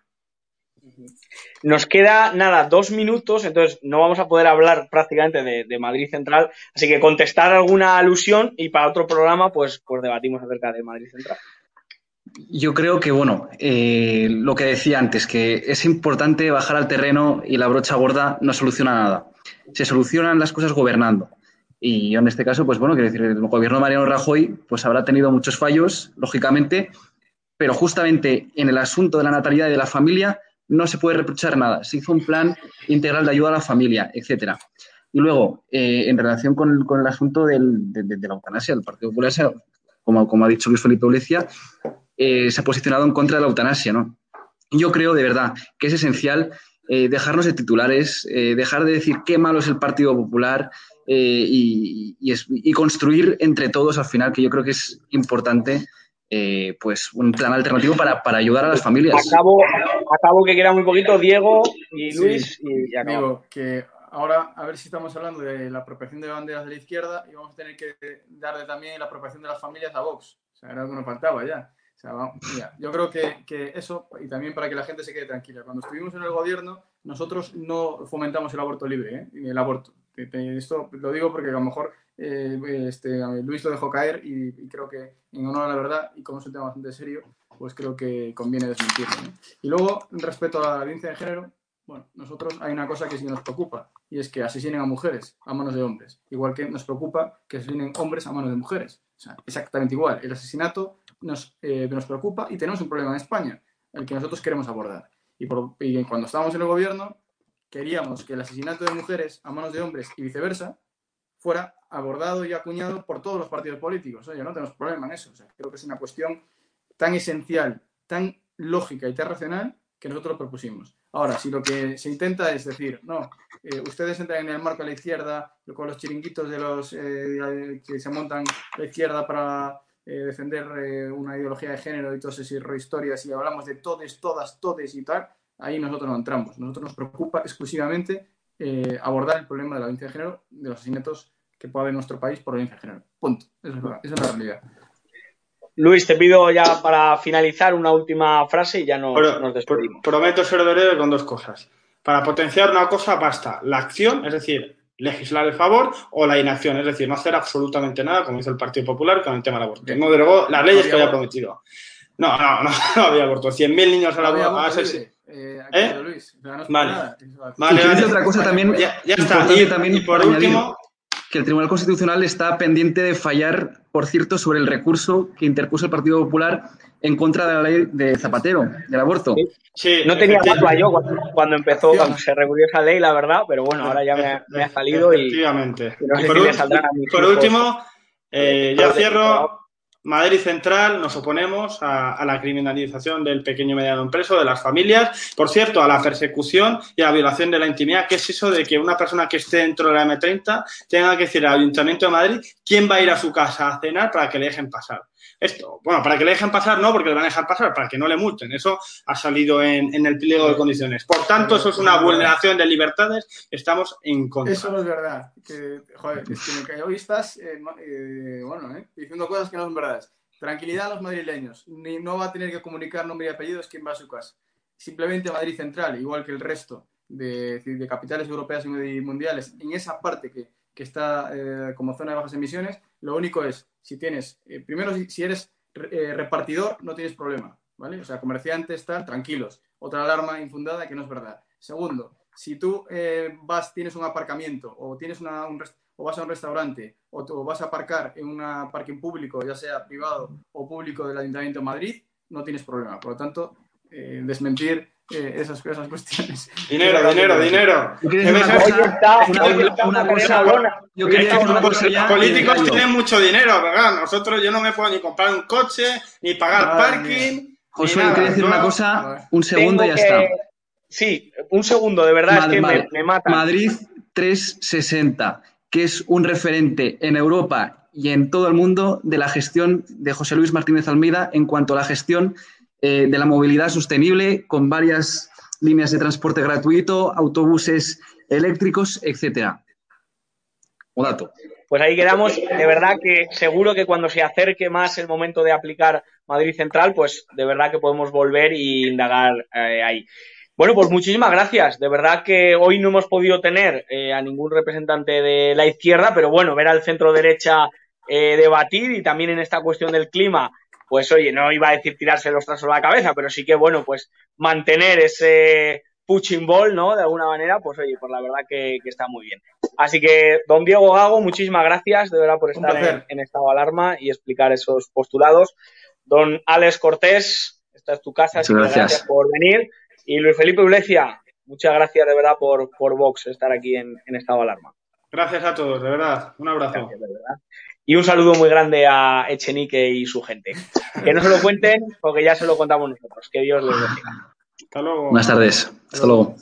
A: Nos queda nada, dos minutos, entonces no vamos a poder hablar prácticamente de, Madrid Central, así que contestar alguna alusión y para otro programa pues, pues debatimos acerca de Madrid Central.
E: Yo creo que, bueno, eh, lo que decía antes, que es importante bajar al terreno y la brocha gorda no soluciona nada. Se solucionan las cosas gobernando. Y en este caso, pues bueno, quiero decir, el gobierno de Mariano Rajoy pues habrá tenido muchos fallos, lógicamente, pero justamente en el asunto de la natalidad y de la familia no se puede reprochar nada. Se hizo un plan integral de ayuda a la familia, etcétera. Y luego, eh, en relación con, el asunto de, la eutanasia, el Partido Popular, como, ha dicho Luis Felipe Ulecia, eh, se ha posicionado en contra de la eutanasia. ¿no? Yo creo de verdad que es esencial eh, dejarnos de titulares, dejar de decir qué malo es el Partido Popular y, construir entre todos al final, que yo creo que es importante eh, pues un plan alternativo para, ayudar a las familias.
A: Acabo, acabo que queda muy poquito Diego y Luis y
F: Digo que ahora a ver si estamos hablando de la apropiación de banderas de la izquierda y vamos a tener que darle también la apropiación de las familias a Vox. O sea, era algo que nos faltaba ya. O sea, vamos, yo creo que, que, eso, y también para que la gente se quede tranquila, cuando estuvimos en el gobierno, nosotros no fomentamos el aborto libre, ¿eh? el aborto. Esto lo digo porque a lo mejor eh, este, Luis lo dejó caer y, creo que en honor a la verdad y como es un tema bastante serio, pues creo que conviene desmentirlo. Y luego, respecto a la violencia de género, bueno, nosotros hay una cosa que sí nos preocupa y es que asesinen a mujeres a manos de hombres, igual que nos preocupa que asesinen hombres a manos de mujeres. O sea, exactamente igual. El asesinato nos, eh, preocupa y tenemos un problema en España, el que nosotros queremos abordar. Y, por, y cuando estábamos en el gobierno, queríamos que el asesinato de mujeres a manos de hombres y viceversa fuera abordado y acuñado por todos los partidos políticos. Oye, no tenemos problema en eso. O sea, creo que es una cuestión tan esencial, tan lógica y tan racional que nosotros lo propusimos. Ahora, si lo que se intenta es decir, no, eh, ustedes entran en el marco a la izquierda con los chiringuitos de los eh, que se montan a la izquierda para eh, defender una ideología de género y todas esas historias y hablamos de todes, todas, todes y tal, ahí nosotros no entramos. Nosotros nos preocupa exclusivamente abordar el problema de la violencia de género, de los asesinatos que puede haber en nuestro país por violencia de género. Punto. Eso es, esa es la realidad.
A: Luis, te pido ya para finalizar una última frase y ya nos, nos despedimos.
G: Prometo ser breve con dos cosas. Para potenciar una cosa basta la acción, es decir, legislar el favor, o la inacción, es decir, no hacer absolutamente nada, como hizo el Partido Popular con el tema del aborto. No derogó las leyes que había prometido. No, no, no, <laughs> no había aborto. 100.000 niños a la aborto.
F: Eh, ¿Eh? Luis,
G: vale. Vale,
D: otra cosa también.
G: Ya, está. Y, también y por último,
D: que el Tribunal Constitucional está pendiente de fallar, por cierto, sobre el recurso que interpuso el Partido Popular en contra de la ley de Zapatero, del aborto.
A: Sí, no tenía duda yo cuando, empezó, cuando se reguló esa ley, la verdad, pero bueno, ahora ya me, ha salido y,
G: por, último, eh, ya cierro Madrid Central nos oponemos a, la criminalización del pequeño y mediano empreso, de las familias, por cierto, a la persecución y a la violación de la intimidad, que es eso de que una persona que esté dentro de la M30 tenga que decir al Ayuntamiento de Madrid quién va a ir a su casa a cenar para que le dejen pasar. Esto, bueno, para que le dejen pasar no, porque le van a dejar pasar, para que no le multen. Eso ha salido en, el pliego de condiciones. Por tanto, eso es una vulneración de libertades. Estamos en contra.
F: Eso no es verdad. Que, joder, es que hoy estás, eh, eh, bueno, eh, diciendo cosas que no son verdades. Tranquilidad a los madrileños. Ni, no va a tener que comunicar nombre y apellidos quién va a su casa. Simplemente Madrid Central, igual que el resto de, de capitales europeas y mundiales, en esa parte que, que está como zona de bajas emisiones, lo único es si tienes, eh, primero, si, eres eh, repartidor, no tienes problema, ¿vale? O sea, comerciantes, tal, tranquilos. Otra alarma infundada que no es verdad. Segundo, si tú eh, vas, tienes un aparcamiento o, tienes una, un o vas a un restaurante o, vas a aparcar en un parking público, ya sea privado o público del Ayuntamiento de Madrid, no tienes problema. Por lo tanto, desmentir esas, esas, cuestiones. <laughs>
G: Dinero, dinero, dinero.
D: Yo quería decir una cosa
G: ya. Los políticos tienen mucho dinero, ¿verdad? Nosotros yo no me puedo ni comprar un coche, ni pagar parking.
D: José, yo quería decir una cosa, un segundo y ya está.
A: Sí, un segundo, de verdad, es que me, me mata.
D: Madrid 360, que es un referente en Europa y en todo el mundo de la gestión de José Luis Martínez Almeida en cuanto a la gestión eh, de la movilidad sostenible con varias líneas de transporte gratuito, autobuses eléctricos, etcétera. O dato.
A: Pues ahí quedamos. De verdad que seguro que cuando se acerque más el momento de aplicar Madrid Central, pues de verdad que podemos volver y indagar eh, ahí. Bueno, pues muchísimas gracias. De verdad que hoy no hemos podido tener eh, a ningún representante de la izquierda, pero bueno, ver al centro derecha debatir y también en esta cuestión del clima pues oye, no iba a decir tirarse los trazos a la cabeza, pero sí que bueno, pues mantener ese pushing ball, ¿no? De alguna manera, pues oye, pues la verdad que, está muy bien. Así que, don Diego Gago, muchísimas gracias de verdad por estar en, estado de alarma y explicar esos postulados. Don Alex Cortés, esta es tu casa, así gracias. gracias por venir. Y Luis Felipe Iglesias, muchas gracias de verdad por, por Vox estar aquí en, estado de alarma.
G: Gracias a todos, de verdad. Un abrazo.
A: Y un saludo muy grande a Echenique y su gente. Que no se lo cuenten porque ya se lo contamos nosotros. Que Dios les bendiga.
G: Hasta luego.
D: Buenas tardes. Hasta luego.